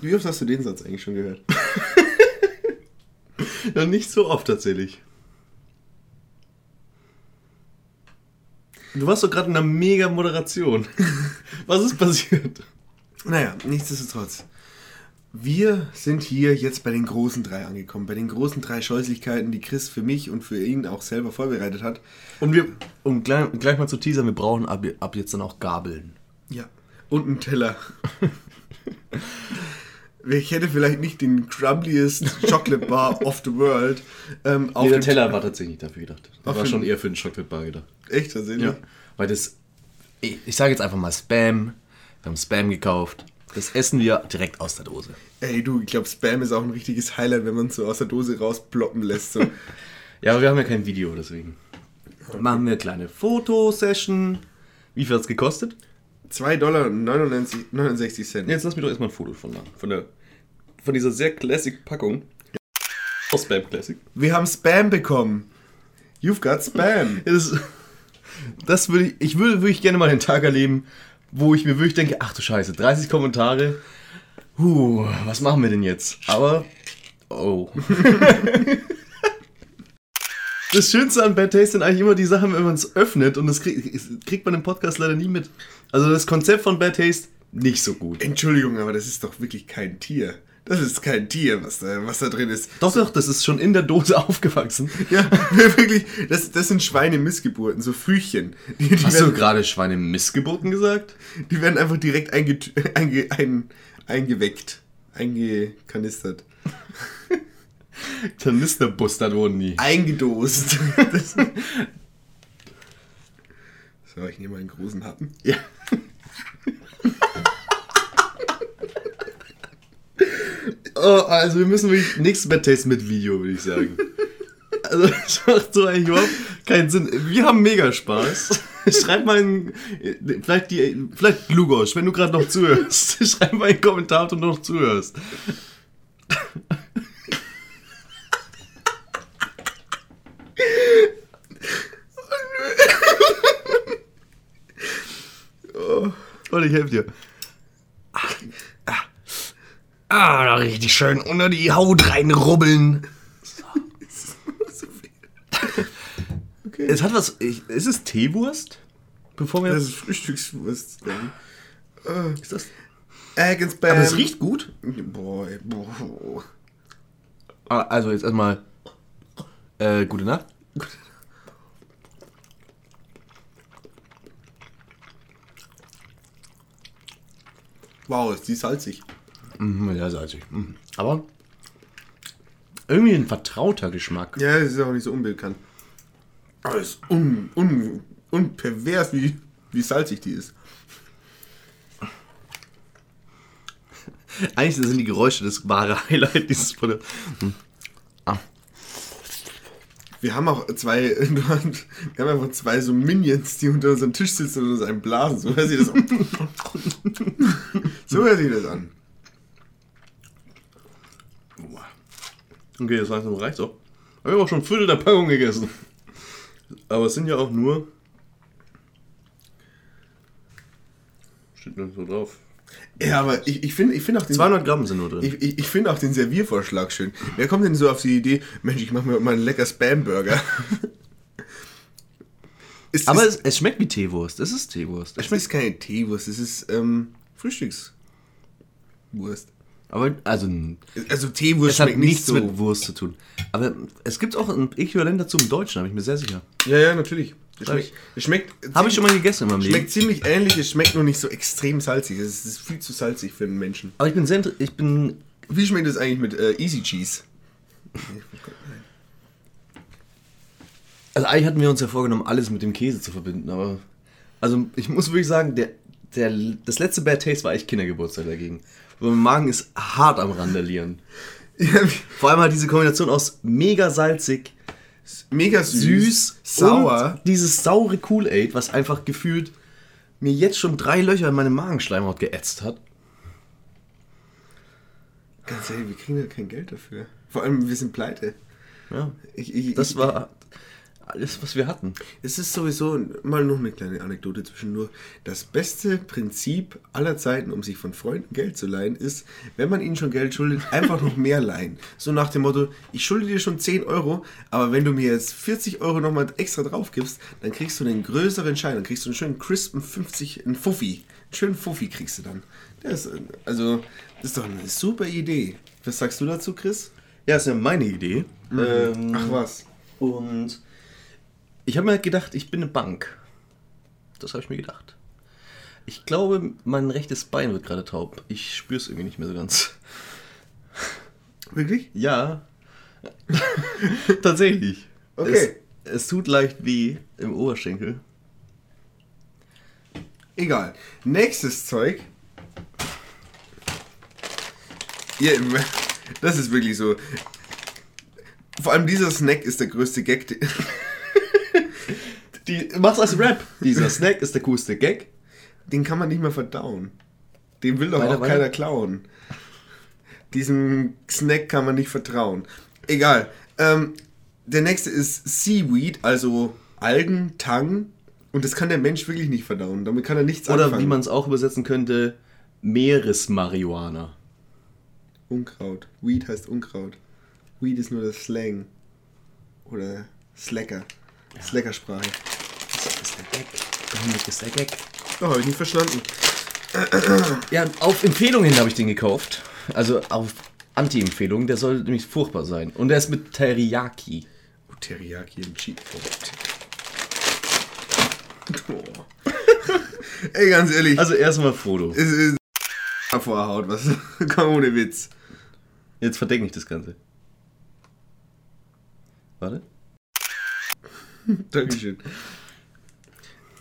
Wie oft hast du den Satz eigentlich schon gehört? Ja, nicht so oft tatsächlich. Du warst doch gerade in einer mega Moderation. Was ist passiert? Naja, nichtsdestotrotz. Wir sind hier jetzt bei den großen drei angekommen. Bei den großen drei Scheußlichkeiten, die Chris für mich und für ihn auch selber vorbereitet hat. Und wir, um gleich, gleich mal zu teasern, wir brauchen ab, ab jetzt dann auch Gabeln. Ja. Und einen Teller. Ich hätte vielleicht nicht den crumbliest Chocolate Bar of the World. Ähm, Nee, der Teller war tatsächlich nicht dafür gedacht. Der war schon eher für den Chocolate Bar gedacht. Echt tatsächlich? Ja. Weil das, ich, ich sage jetzt einfach mal Spam. Wir haben Spam gekauft. Das essen wir direkt aus der Dose. Ey, du, ich glaube, Spam ist auch ein richtiges Highlight, wenn man es so aus der Dose rausploppen lässt. So. Ja, aber wir haben ja kein Video, deswegen. Machen wir eine kleine Fotosession. Wie viel hat es gekostet? 2 Dollar und 99, 69 Cent. Jetzt lass mich doch erstmal ein Foto von, da- von, der, von dieser sehr classic Packung. Aus Spam Classic. Wir haben Spam bekommen. You've got Spam. Das, das würde ich, ich würde wirklich gerne mal den Tag erleben, wo ich mir wirklich denke, ach du Scheiße, 30 Kommentare. Huh, was machen wir denn jetzt? Aber, oh. Das Schönste an Bad Taste sind eigentlich immer die Sachen, wenn man es öffnet und das krieg, das kriegt man im Podcast leider nie mit. Also das Konzept von Bad Taste nicht so gut. Entschuldigung, aber das ist doch wirklich kein Tier. Das ist kein Tier, was da, was da drin ist. Doch, doch, das ist schon in der Dose aufgewachsen. Ja, wirklich, das, das sind Schweine-Missgeburten, so Frühchen. Die, die, Hast du werden, gerade Schweine Missgeburten gesagt? die werden einfach direkt einge, einge, ein, eingeweckt, eingekanistert. Tornisterbus, das wurden die. Eingedost. Das- so, ich nehme einen großen Happen. Ja. Oh, also wir müssen wirklich nächstes Bad Taste mit Video, würde ich sagen. Also das macht so eigentlich überhaupt keinen Sinn. Wir haben mega Spaß. Schreib mal in, vielleicht die, vielleicht Lugosch, wenn du gerade noch zuhörst. Schreib mal einen Kommentar, ob du noch zuhörst. Und ich helfe dir. Ah, da richtig schön unter die Haut reinrubbeln. Okay. Es hat was. Ich, ist es Teewurst? Bevor wir. Das ist Frühstückswurst. Äh, ist das? Egg. Aber es riecht gut. Boah, boah. Ah, Also jetzt erstmal. Äh, gute Nacht. Wow, ist die salzig. Mhm, ja, salzig. Mhm. Aber. Irgendwie ein vertrauter Geschmack. Ja, das ist auch nicht so unbekannt. Aber es ist un, un, unpervers, wie, wie salzig die ist. Eigentlich sind die Geräusche das wahre Highlight dieses Produkts. Wir haben auch zwei, wir haben einfach zwei so Minions, die unter unserem Tisch sitzen und uns einen blasen. So hört sich das an. so hört sich das an. Okay, das langsam reicht auch. Hab ich auch schon ein Viertel der Packung gegessen. Aber es sind ja auch nur. Steht nur so drauf. Ja, aber ich, ich finde ich find auch den 200 Gramm sind nur drin. Ich, ich, ich finde auch den Serviervorschlag schön. Wer kommt denn so auf die Idee, Mensch, ich mache mir mal einen lecker Spam-Burger? Ist- Aber ist- es, es schmeckt wie Teewurst. Es ist Teewurst. Es ist keine Teewurst, es ist ähm, Frühstückswurst. Aber, also, Also Teewurst schmeckt nicht nichts so. mit Wurst zu tun. Aber es gibt auch ein Äquivalent dazu im Deutschen, da bin ich mir sehr sicher. Ja, ja, natürlich. Es schmeckt, es schmeckt, Habe ich schon mal gegessen in meinem schmeckt Leben. ziemlich ähnlich, es schmeckt nur nicht so extrem salzig. Es ist viel zu salzig für einen Menschen. Aber ich bin sehr, ich bin, Wie schmeckt es eigentlich mit äh, Easy Cheese? also eigentlich hatten wir uns ja vorgenommen, alles mit dem Käse zu verbinden, aber, also ich muss wirklich sagen, der, der, das letzte Bad Taste war echt Kindergeburtstag dagegen. Mein Magen ist hart am Randalieren. Vor allem halt diese Kombination aus mega salzig, mega süß, süß, sauer. dieses saure Kool-Aid, was einfach gefühlt mir jetzt schon drei Löcher in meine Magenschleimhaut geätzt hat. Ganz ehrlich, wir kriegen ja kein Geld dafür. Vor allem, wir sind pleite. Ja, Ich, ich, das ich, war alles, was wir hatten. Es ist sowieso mal noch eine kleine Anekdote zwischendurch. Das beste Prinzip aller Zeiten, um sich von Freunden Geld zu leihen, ist, wenn man ihnen schon Geld schuldet, einfach noch mehr leihen. So nach dem Motto, ich schulde dir schon 10 Euro, aber wenn du mir jetzt 40 Euro nochmal extra drauf gibst, dann kriegst du einen größeren Schein, dann kriegst du einen schönen crispen 50, einen Fuffi. Einen schönen Fuffi kriegst du dann. Das ist, also, das ist doch eine super Idee. Was sagst du dazu, Chris? Ja, ist ja meine Idee. Ähm, Ach was. Und ich habe mir halt gedacht, ich bin eine Bank. Das habe ich mir gedacht. Ich glaube, mein rechtes Bein wird gerade taub. Ich spüre es irgendwie nicht mehr so ganz. Wirklich? Ja. Tatsächlich. Okay. Es, es tut leicht weh im Oberschenkel. Egal. Nächstes Zeug. Ja, das ist wirklich so. Vor allem dieser Snack ist der größte Gag. Die, mach's als Rap. Dieser Snack ist der coolste Gag. Den kann man nicht mehr verdauen. Den will doch Weiter, auch weiter. keiner klauen. Diesem Snack kann man nicht vertrauen. Egal. Ähm, der nächste ist Seaweed, also Algen, Tang. Und das kann der Mensch wirklich nicht verdauen. Damit kann er nichts Oder anfangen. wie man es auch übersetzen könnte, Meeresmarihuana. Unkraut. Weed heißt Unkraut. Weed ist nur das Slang. Oder Slacker. Slackersprache. Ist der Gag. Damit ist der Gag. Oh, habe ich nicht verstanden. Ja, auf Empfehlungen habe ich den gekauft. Also auf Anti-Empfehlungen. Der soll nämlich furchtbar sein. Und der ist mit Teriyaki. Oh, Teriyaki im Cheat. Oh. Ey, ganz ehrlich. Also erstmal Frodo. es ist vorhaut, was? Komm ohne Witz. Jetzt verdenke ich das Ganze. Warte. Dankeschön.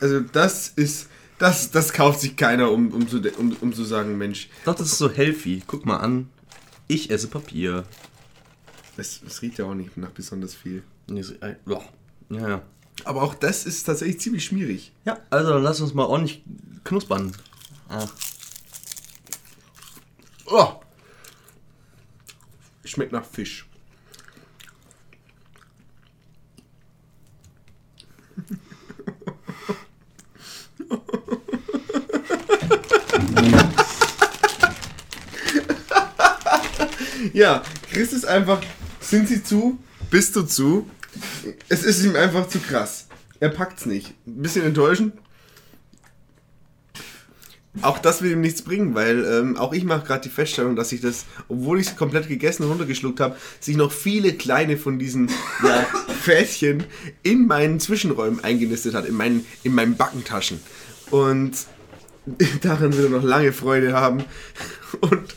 Also das ist, das, das kauft sich keiner, um, um, zu, um, um zu sagen, Mensch, Doch, das ist so healthy. Guck mal an. Ich esse Papier. es, es riecht ja auch nicht nach besonders viel. Äh. Ja, ja. Aber auch das ist tatsächlich ziemlich schmierig. Ja, also dann lass uns mal ordentlich knuspern. Ah. Oh. Schmeckt nach Fisch. ja, Chris ist einfach, sind sie zu, bist du zu. Es ist ihm einfach zu krass. Er packt's nicht. Ein bisschen enttäuschend. Auch das will ihm nichts bringen, weil ähm, auch ich mache gerade die Feststellung, dass ich das, obwohl ich es komplett gegessen und runtergeschluckt habe, sich noch viele kleine von diesen ja, Fädchen in meinen Zwischenräumen eingenistet hat, in meinen, in meinen Backentaschen. Und daran will er noch lange Freude haben. Und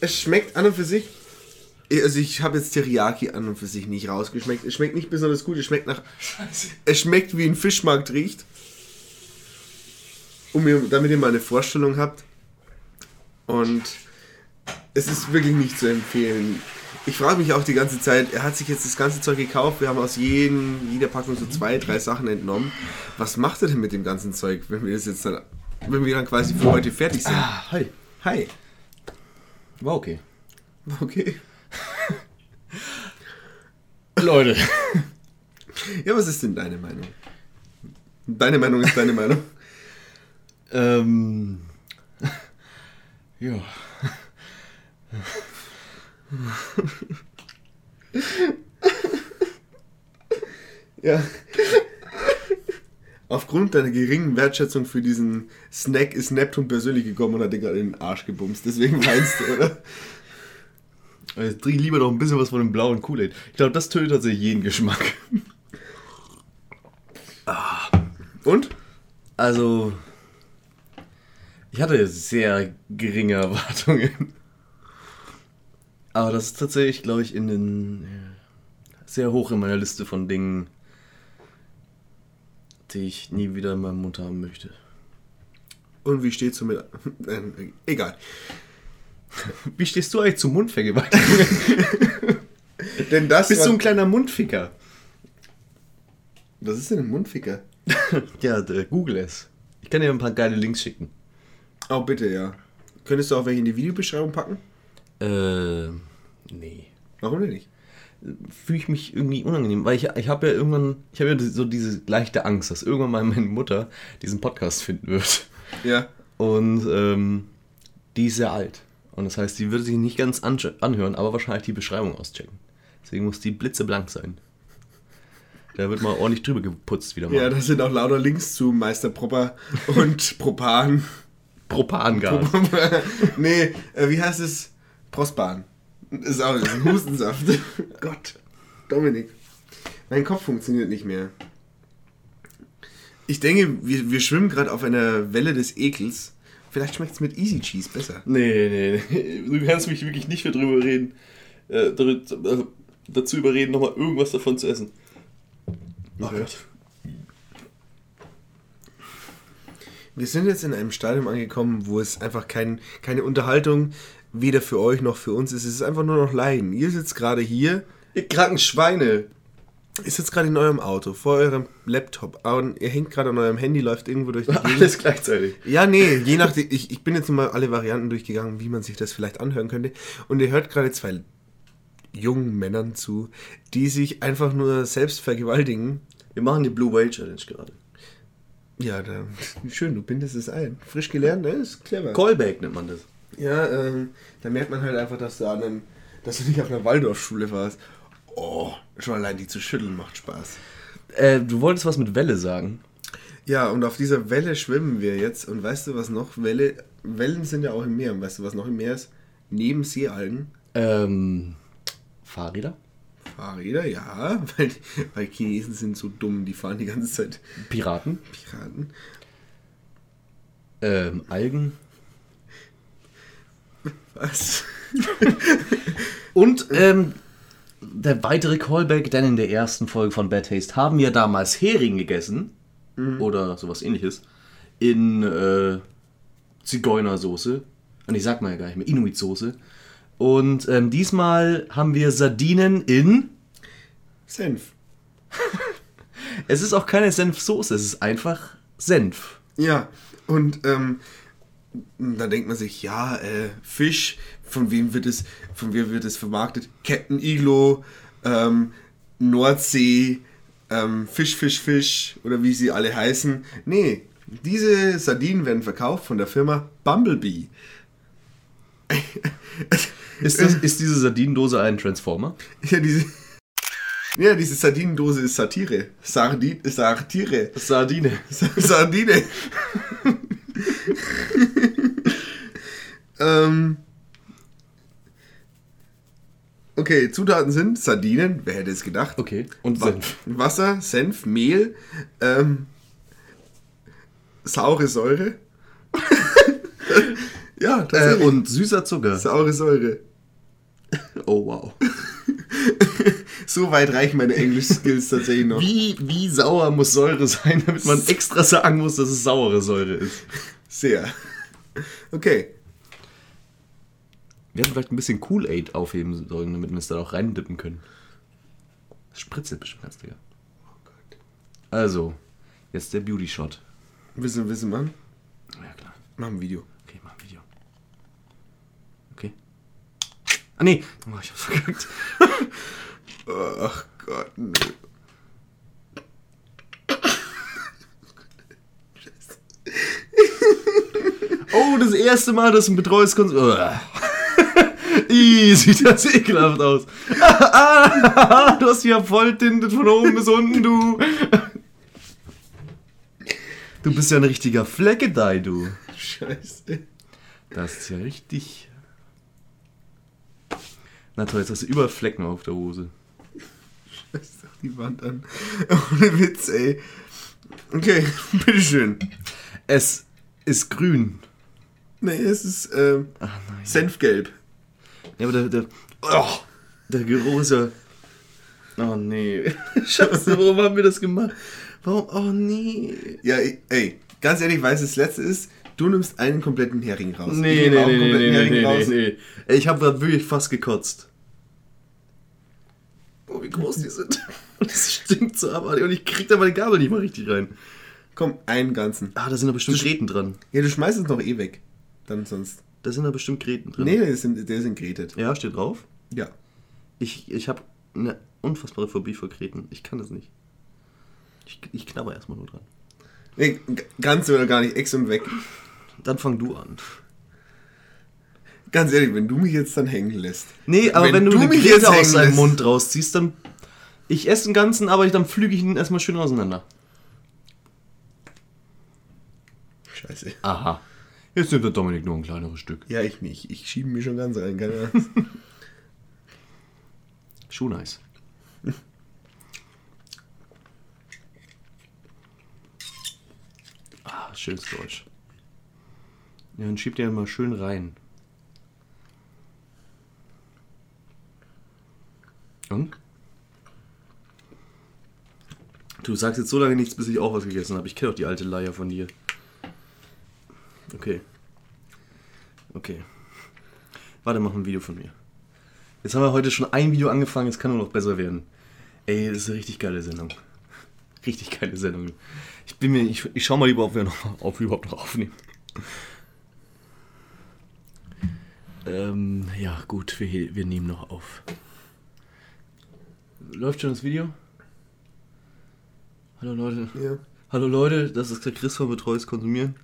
es schmeckt an und für sich. Also ich habe jetzt Teriyaki an und für sich nicht rausgeschmeckt. Es schmeckt nicht besonders gut. Es schmeckt nach. Es schmeckt wie ein Fischmarkt riecht. Um ihr, damit ihr mal eine Vorstellung habt. Und es ist wirklich nicht zu empfehlen. Ich frage mich auch die ganze Zeit, er hat sich jetzt das ganze Zeug gekauft, wir haben aus jedem, jeder Packung so zwei, drei Sachen entnommen. Was macht er denn mit dem ganzen Zeug, wenn wir das jetzt dann, wenn wir dann quasi für heute fertig sind? Ah, hi. Hi. War okay. Okay. Leute. Ja, was ist denn deine Meinung? Deine Meinung ist deine Meinung. ähm. Ja. Ja. Aufgrund deiner geringen Wertschätzung für diesen Snack ist Neptun persönlich gekommen und hat dir gerade in den Arsch gebumst. Deswegen weinst du, oder? Jetzt trinke ich lieber noch ein bisschen was von dem blauen Kool-Aid. Ich glaube, das tötet tatsächlich jeden Geschmack. Und? Also. Ich hatte sehr geringe Erwartungen. Aber das ist tatsächlich, glaube ich, in den. ja, sehr hoch in meiner Liste von Dingen, die ich nie wieder in meinem Mund haben möchte. Und wie steht's so mit. Ähm, egal. Wie stehst du eigentlich zum Mundvergewaltigung? Denn das. Bist du ein kleiner Mundficker? Was ist denn ein Mundficker? ja, google es. Ich kann dir ein paar geile Links schicken. Oh, bitte, ja. Könntest du auch welche in die Videobeschreibung packen? Äh, nee. Warum denn nicht? fühle ich mich irgendwie unangenehm, weil ich, ich habe ja irgendwann, ich habe ja so diese leichte Angst, dass irgendwann mal meine Mutter diesen Podcast finden wird. Ja. Und ähm, die ist sehr alt. Und das heißt, die würde sich nicht ganz anhören, aber wahrscheinlich die Beschreibung auschecken. Deswegen muss die blitzeblank sein. Da wird mal ordentlich drüber geputzt wieder mal. Ja, da sind auch lauter Links zu Meister Propper und Propan. Propangas. nee, äh, wie heißt es? Prospan. Ist auch ist ein Hustensaft. Gott. Dominik. Mein Kopf funktioniert nicht mehr. Ich denke, wir, wir schwimmen gerade auf einer Welle des Ekels. Vielleicht schmeckt es mit Easy Cheese besser. Nee, nee, nee. Du kannst mich wirklich nicht mehr drüber reden, äh, äh, dazu überreden, nochmal irgendwas davon zu essen. Oh Gott. Wir sind jetzt in einem Stadium angekommen, wo es einfach kein, keine Unterhaltung weder für euch noch für uns ist. Es ist einfach nur noch Leiden. Ihr sitzt gerade hier, Ihr kranken Schweine. ihr sitzt gerade in eurem Auto, vor eurem Laptop, und ihr hängt gerade an eurem Handy, läuft irgendwo durch die Gegend. Alles gleichzeitig. Ja, nee, je nachdem, ich, ich bin jetzt mal alle Varianten durchgegangen, wie man sich das vielleicht anhören könnte. Und ihr hört gerade zwei jungen Männern zu, die sich einfach nur selbst vergewaltigen. Wir machen die Blue Whale Challenge gerade. Ja, da, schön, du bindest es ein. Frisch gelernt, ne? Ist clever. Callback nennt man das. Ja, ähm, da merkt man halt einfach, dass du an einem, dass du nicht auf einer Waldorfschule warst. Oh, schon allein die zu schütteln macht Spaß. Äh, du wolltest was mit Welle sagen. Ja, und auf dieser Welle schwimmen wir jetzt. Und weißt du, was noch? Welle, Wellen sind ja auch im Meer. Und weißt du, was noch im Meer ist? Neben Seealgen. Ähm, Fahrräder? Fahrräder, ja, weil, weil Chinesen sind so dumm, die fahren die ganze Zeit Piraten? Piraten. Ähm, Algen? Was? Und, ähm, der weitere Callback, denn in der ersten Folge von Bad Taste haben wir damals Hering gegessen. Oder sowas ähnliches. In äh, Zigeunersoße. Und ich sag mal ja gar nicht mehr, Inuit-Soße. Und ähm, diesmal haben wir Sardinen in. Senf. Es ist auch keine Senfsoße, es ist einfach Senf. Ja, und ähm, da denkt man sich, ja, äh, Fisch, von wem wird es, von wem wird es vermarktet? Captain Iglo, ähm, Nordsee, ähm, Fisch, Fisch, Fisch oder wie sie alle heißen. Nee, diese Sardinen werden verkauft von der Firma Bumblebee. Ist, das, ist diese Sardinendose ein Transformer? Ja, diese, ja, diese Sardinendose ist Satire. Sardin, Satire. Sardine. Sardine. ähm, okay, Zutaten sind Sardinen, wer hätte es gedacht? Okay. Und Wa- Senf. Wasser, Senf, Mehl, ähm, saure Säure. ja, Äh, tatsächlich. und süßer Zucker. saure Säure. Oh wow. So weit reichen meine Englisch-Skills tatsächlich noch. Wie, wie sauer muss Säure sein, damit man extra sagen muss, dass es saure Säure ist? Sehr. Okay. Wir hätten vielleicht ein bisschen Kool-Aid aufheben sollen, damit wir es da auch reindippen können. Das spritzelt bestimmt ganz lecker. Also, jetzt der Beauty-Shot. Wissen, wissen, Mann. Ja, klar. Machen ein Video. Okay, mach ein Video. Okay. Ah, nee. Oh, ich hab's verkackt. Ach Gott, nö. Oh, das erste Mal, dass ein betreues Konsum. Ih, sieht das ekelhaft aus. Ah, du hast ja voll tintet von oben bis unten, du. Du bist ja ein richtiger Fleckedei, du. Scheiße. Das ist ja richtig. Na toll, jetzt hast du überall Flecken auf der Hose. Scheiß doch die Wand an. Ohne Witz, ey. Okay, bitteschön. Es ist grün. Nee, es ist Ach nein. Senfgelb. Ja, aber der, der, oh, der ja. Oh nee. Scheiße, warum haben wir das gemacht? Warum? Oh nee. Ja, ey, ganz ehrlich, weißt du, das letzte ist, du nimmst einen kompletten Hering raus. Ich Nee, nehme nee, nee, nee, Hering nee, raus. nee, nee. Ich habe gerade wirklich fast gekotzt. Oh, wie groß die sind. Und das stinkt so abartig. Und ich krieg da meine Gabel nicht mal richtig rein. Komm, einen ganzen. Ah, da sind da bestimmt Gräten dran. Ja, du schmeißt es noch eh weg. Dann sonst. Da sind da bestimmt Gräten drin. Nee, der ist, in- der ist ingretet. Ja, steht drauf. Ja. Ich, ich habe eine unfassbare Phobie vor Gräten. Ich kann das nicht. Ich, ich knabber erstmal nur dran. Nee, ganz oder gar nicht, ex und weg. Dann fang du an. Ganz ehrlich, wenn du mich jetzt dann hängen lässt. Nee, aber wenn, du, eine mich Grete aus deinem lässt- Mund rausziehst, dann. Ich esse den ganzen, aber ich, dann flüge ich ihn erstmal schön auseinander. Scheiße. Aha. Jetzt nimmt der Dominik nur ein kleineres Stück. Ja, ich nicht. Ich schiebe mich schon ganz rein, keine Angst. Schon nice. ah, schönes Geräusch. Ja, dann schiebt ihr mal schön rein. Und? Du sagst jetzt so lange nichts, bis ich auch was gegessen habe. Ich kenne doch die alte Leier von dir. Okay. Okay. Warte, mach ein Video von mir. Jetzt haben wir heute schon ein Video angefangen, es kann nur noch besser werden. Ey, das ist eine richtig geile Sendung. Richtig geile Sendung. Ich bin mir, ich, ich schau mal lieber, ob wir noch, ob wir überhaupt noch aufnehmen. Ähm, ja, gut, wir, wir nehmen noch auf. Läuft schon das Video? Hallo Leute. ja. Hallo Leute, das ist der Chris von Betreues Konsumieren.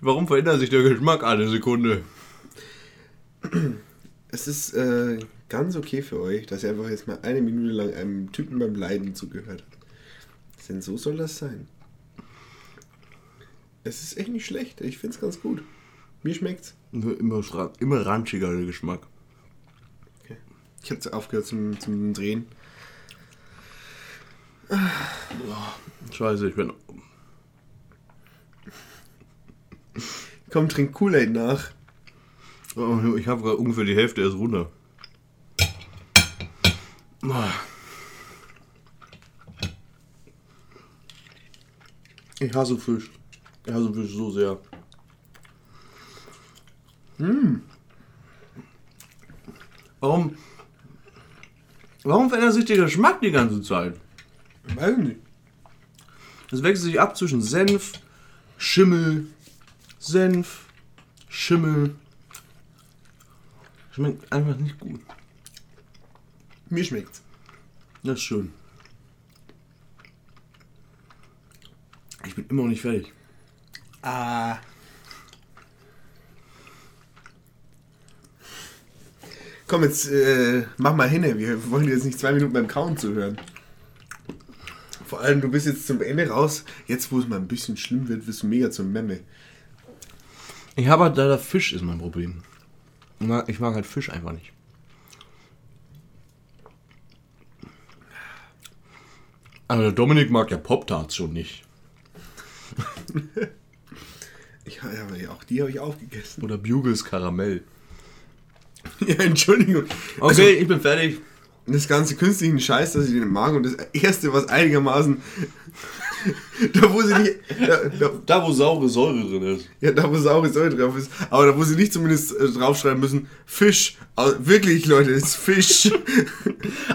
Warum verändert sich der Geschmack alle Sekunde? Es ist äh, ganz okay für euch, dass ihr einfach jetzt mal eine Minute lang einem Typen beim Leiden zugehört habt. Denn so soll das sein. Es ist echt nicht schlecht. Ich finde es ganz gut. Mir schmeckt's. Nur Immer, immer ranchiger der Geschmack. Okay. Ich habe aufgehört zum, zum Drehen. Scheiße, ich bin. Komm, trink Kool-Aid nach. Oh, Ich habe gerade ungefähr die Hälfte erst runter. Ich hasse Fisch. Ich hasse Fisch so sehr. Warum? Warum verändert sich der Geschmack die ganze Zeit? Weiß nicht. Es wechselt sich ab zwischen Senf, Schimmel, Senf, Schimmel. Schmeckt einfach nicht gut. Mir schmeckt's. Das ist schön. Ich bin immer noch nicht fertig. Ah. Komm, jetzt äh, mach mal hin. Wir wollen jetzt nicht zwei Minuten beim Kauen zuhören. Vor allem, du bist jetzt zum Ende raus. Jetzt, wo es mal ein bisschen schlimm wird, wirst du mega zum Memme. Ich habe halt leider Fisch ist mein Problem. Ich mag halt Fisch einfach nicht. Aber der Dominik mag ja Pop-Tarts schon nicht. Ich, ja, auch die habe ich aufgegessen. Oder Bugles Karamell. Ja, Entschuldigung. Okay, Also, ich bin fertig. das ganze künstlichen Scheiß, dass ich den mag und das erste, was einigermaßen. da, wo sie nicht. Da, da, Da, wo saure Säure drin ist. Ja, da wo saure Säure drauf ist. Aber da wo sie nicht zumindest äh, draufschreiben müssen, Fisch. Also, wirklich, Leute, es ist Fisch.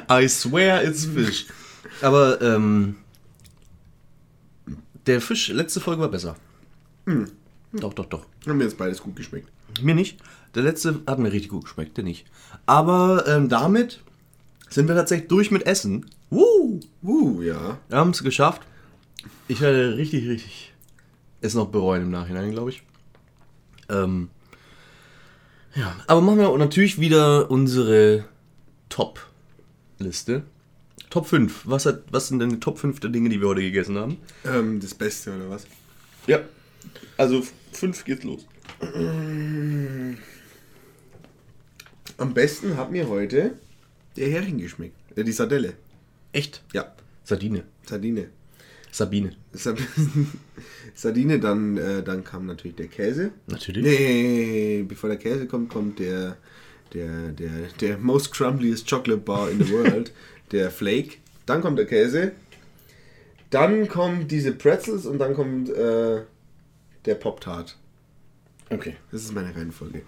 I swear it's fish. Aber ähm, der Fisch, letzte Folge war besser. Doch, doch, doch. Haben mir jetzt beides gut geschmeckt. Mir nicht. Der letzte hat mir richtig gut geschmeckt, der nicht. Aber ähm, damit sind wir tatsächlich durch mit Essen. Woo! Uh, ja. Wir haben es geschafft. Ich werde richtig, richtig es noch bereuen im Nachhinein, glaube ich. Ähm, ja, aber machen wir natürlich wieder unsere Top-Liste. Top 5. Was, hat, was sind denn die Top 5 der Dinge, die wir heute gegessen haben? Ähm, das Beste, oder was? Ja. Also 5 geht's los. Am besten hat mir heute der Hering geschmeckt. Äh, die Sardelle. Echt? Ja. Sardine. Sardine. Sabine. Sab- Sardine, dann, äh, dann kam natürlich der Käse. Natürlich. Nee, bevor der Käse kommt, kommt der, der, der, der most crumbliest chocolate bar in the world, der Flake. Dann kommt der Käse. Dann kommt diese Pretzels und dann kommt äh, der Pop-Tart. Okay. Das ist meine Reihenfolge.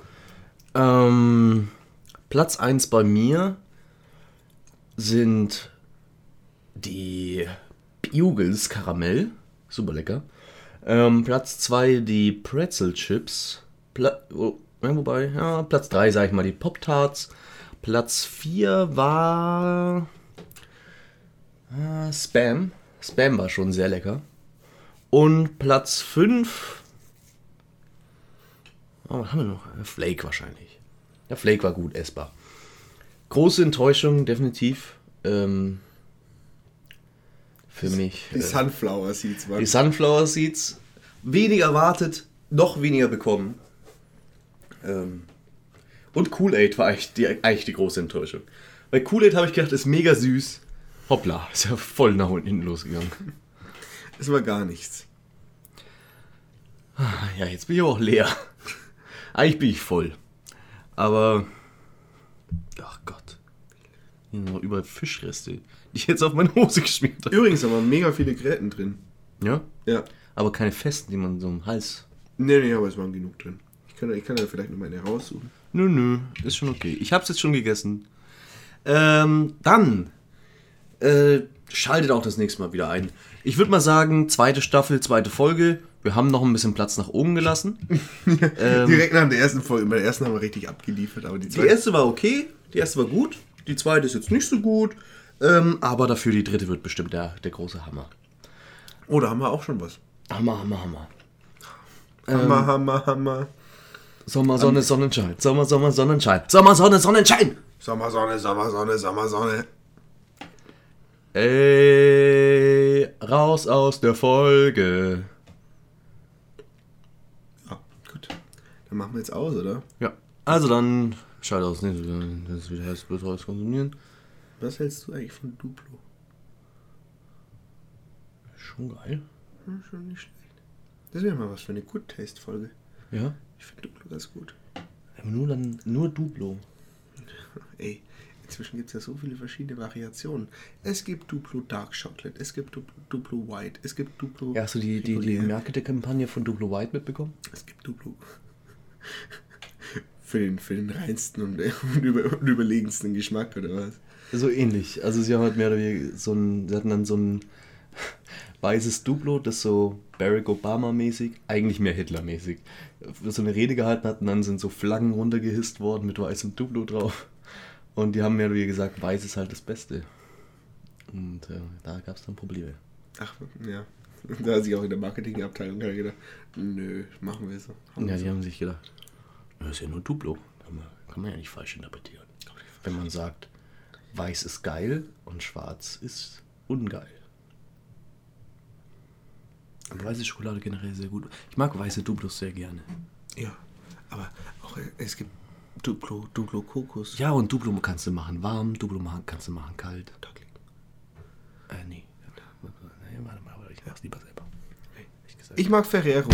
Ähm, Platz 1 bei mir sind die Bugles Karamell. Super lecker. Ähm, Platz 2 die Pretzel Chips. Pla oh, ja, wobei, ja, Platz 3 sage ich mal die Pop-Tarts. Platz 4 war äh, Spam. Spam war schon sehr lecker. Und Platz 5 Oh, was haben wir noch? Flake wahrscheinlich. Der Flake war gut essbar. Große Enttäuschung, definitiv. Ähm, für mich. Die äh, Sunflower Seeds waren. die Sunflower Seeds. Wenig erwartet, noch weniger bekommen. Ähm, und Kool-Aid war eigentlich die, eigentlich die große Enttäuschung. Bei Kool-Aid habe ich gedacht, ist mega süß. Hoppla, ist ja voll nach unten losgegangen. Es war gar nichts. Ja, jetzt bin ich auch leer. Eigentlich bin ich voll. Aber. Ach Gott. Hier sind noch überall Fischreste, die ich jetzt auf meine Hose geschmiert habe. Übrigens aber mega viele Gräten drin. Ja? Ja. Aber keine festen, die man so im Hals. Nee, nee, aber es waren genug drin. Ich kann, ich kann da vielleicht noch mal eine raussuchen. Nö, nö, ist schon okay. Ich hab's jetzt schon gegessen. Ähm, dann. Äh, schaltet auch das nächste Mal wieder ein. Ich würde mal sagen, zweite Staffel, zweite Folge. Wir haben noch ein bisschen Platz nach oben gelassen. ähm, Direkt nach der ersten Folge. Bei der ersten haben wir richtig abgeliefert, aber die Die erste war okay, die erste war gut, die zweite ist jetzt nicht so gut, ähm, aber dafür die dritte wird bestimmt der, der große Hammer. Oh, da haben wir auch schon was. Hammer, Hammer, Hammer. Hammer, Hammer, Hammer. Sommer, Sonne, Sonnenschein. Sommer, Sommer, Sonnenschein. Sommer, Sonne, Sonnenschein. Sommersonne, Sommersonne, Sommersonne. Ey, raus aus der Folge. Ja, gut. Dann machen wir jetzt aus, oder? Ja. Also dann, schalt aus. Das ist wieder heißt, raus konsumieren. Was hältst du eigentlich von Duplo? Schon geil. Hm, schon nicht schlecht. Das wäre mal was für eine Good Taste Folge. Ja. Ich finde Duplo ganz gut. Aber nur dann, nur Duplo. Ey, inzwischen gibt es ja so viele verschiedene Variationen. Es gibt Duplo Dark Chocolate, es gibt Duplo, Duplo White, es gibt Duplo. Ja, hast du die, die, die Marketingkampagne von Duplo White mitbekommen? Es gibt Duplo. für, den, für den reinsten und, und, über, und überlegensten Geschmack, oder was? So ähnlich. Also sie haben halt mehr oder weniger so ein, sie hatten dann so ein weißes Duplo, das so Barack Obama mäßig, eigentlich mehr Hitler mäßig, so eine Rede gehalten hat und dann sind so Flaggen runtergehisst worden mit weißem Duplo drauf. Und die haben oder weniger gesagt, weiß ist halt das Beste. Und äh, da gab es dann Probleme. Ach, ja. Da hat sich auch in der Marketingabteilung gedacht, nö, machen wir so. Haben Ja, wir die so. haben sich gedacht, das ist ja nur Duplo. Kann man, ja nicht falsch interpretieren. Wenn man sagt, weiß ist geil und schwarz ist ungeil. Und weiße Schokolade generell sehr gut. Ich mag weiße Duplos sehr gerne. Ja, aber auch äh, es gibt Duplo, Duplo Kokos. Ja, und Duplo kannst du machen warm, Duplo kannst du machen kalt. Äh, nee. Nee, warte mal, ich mach's lieber selber. Ich mag Ferrero.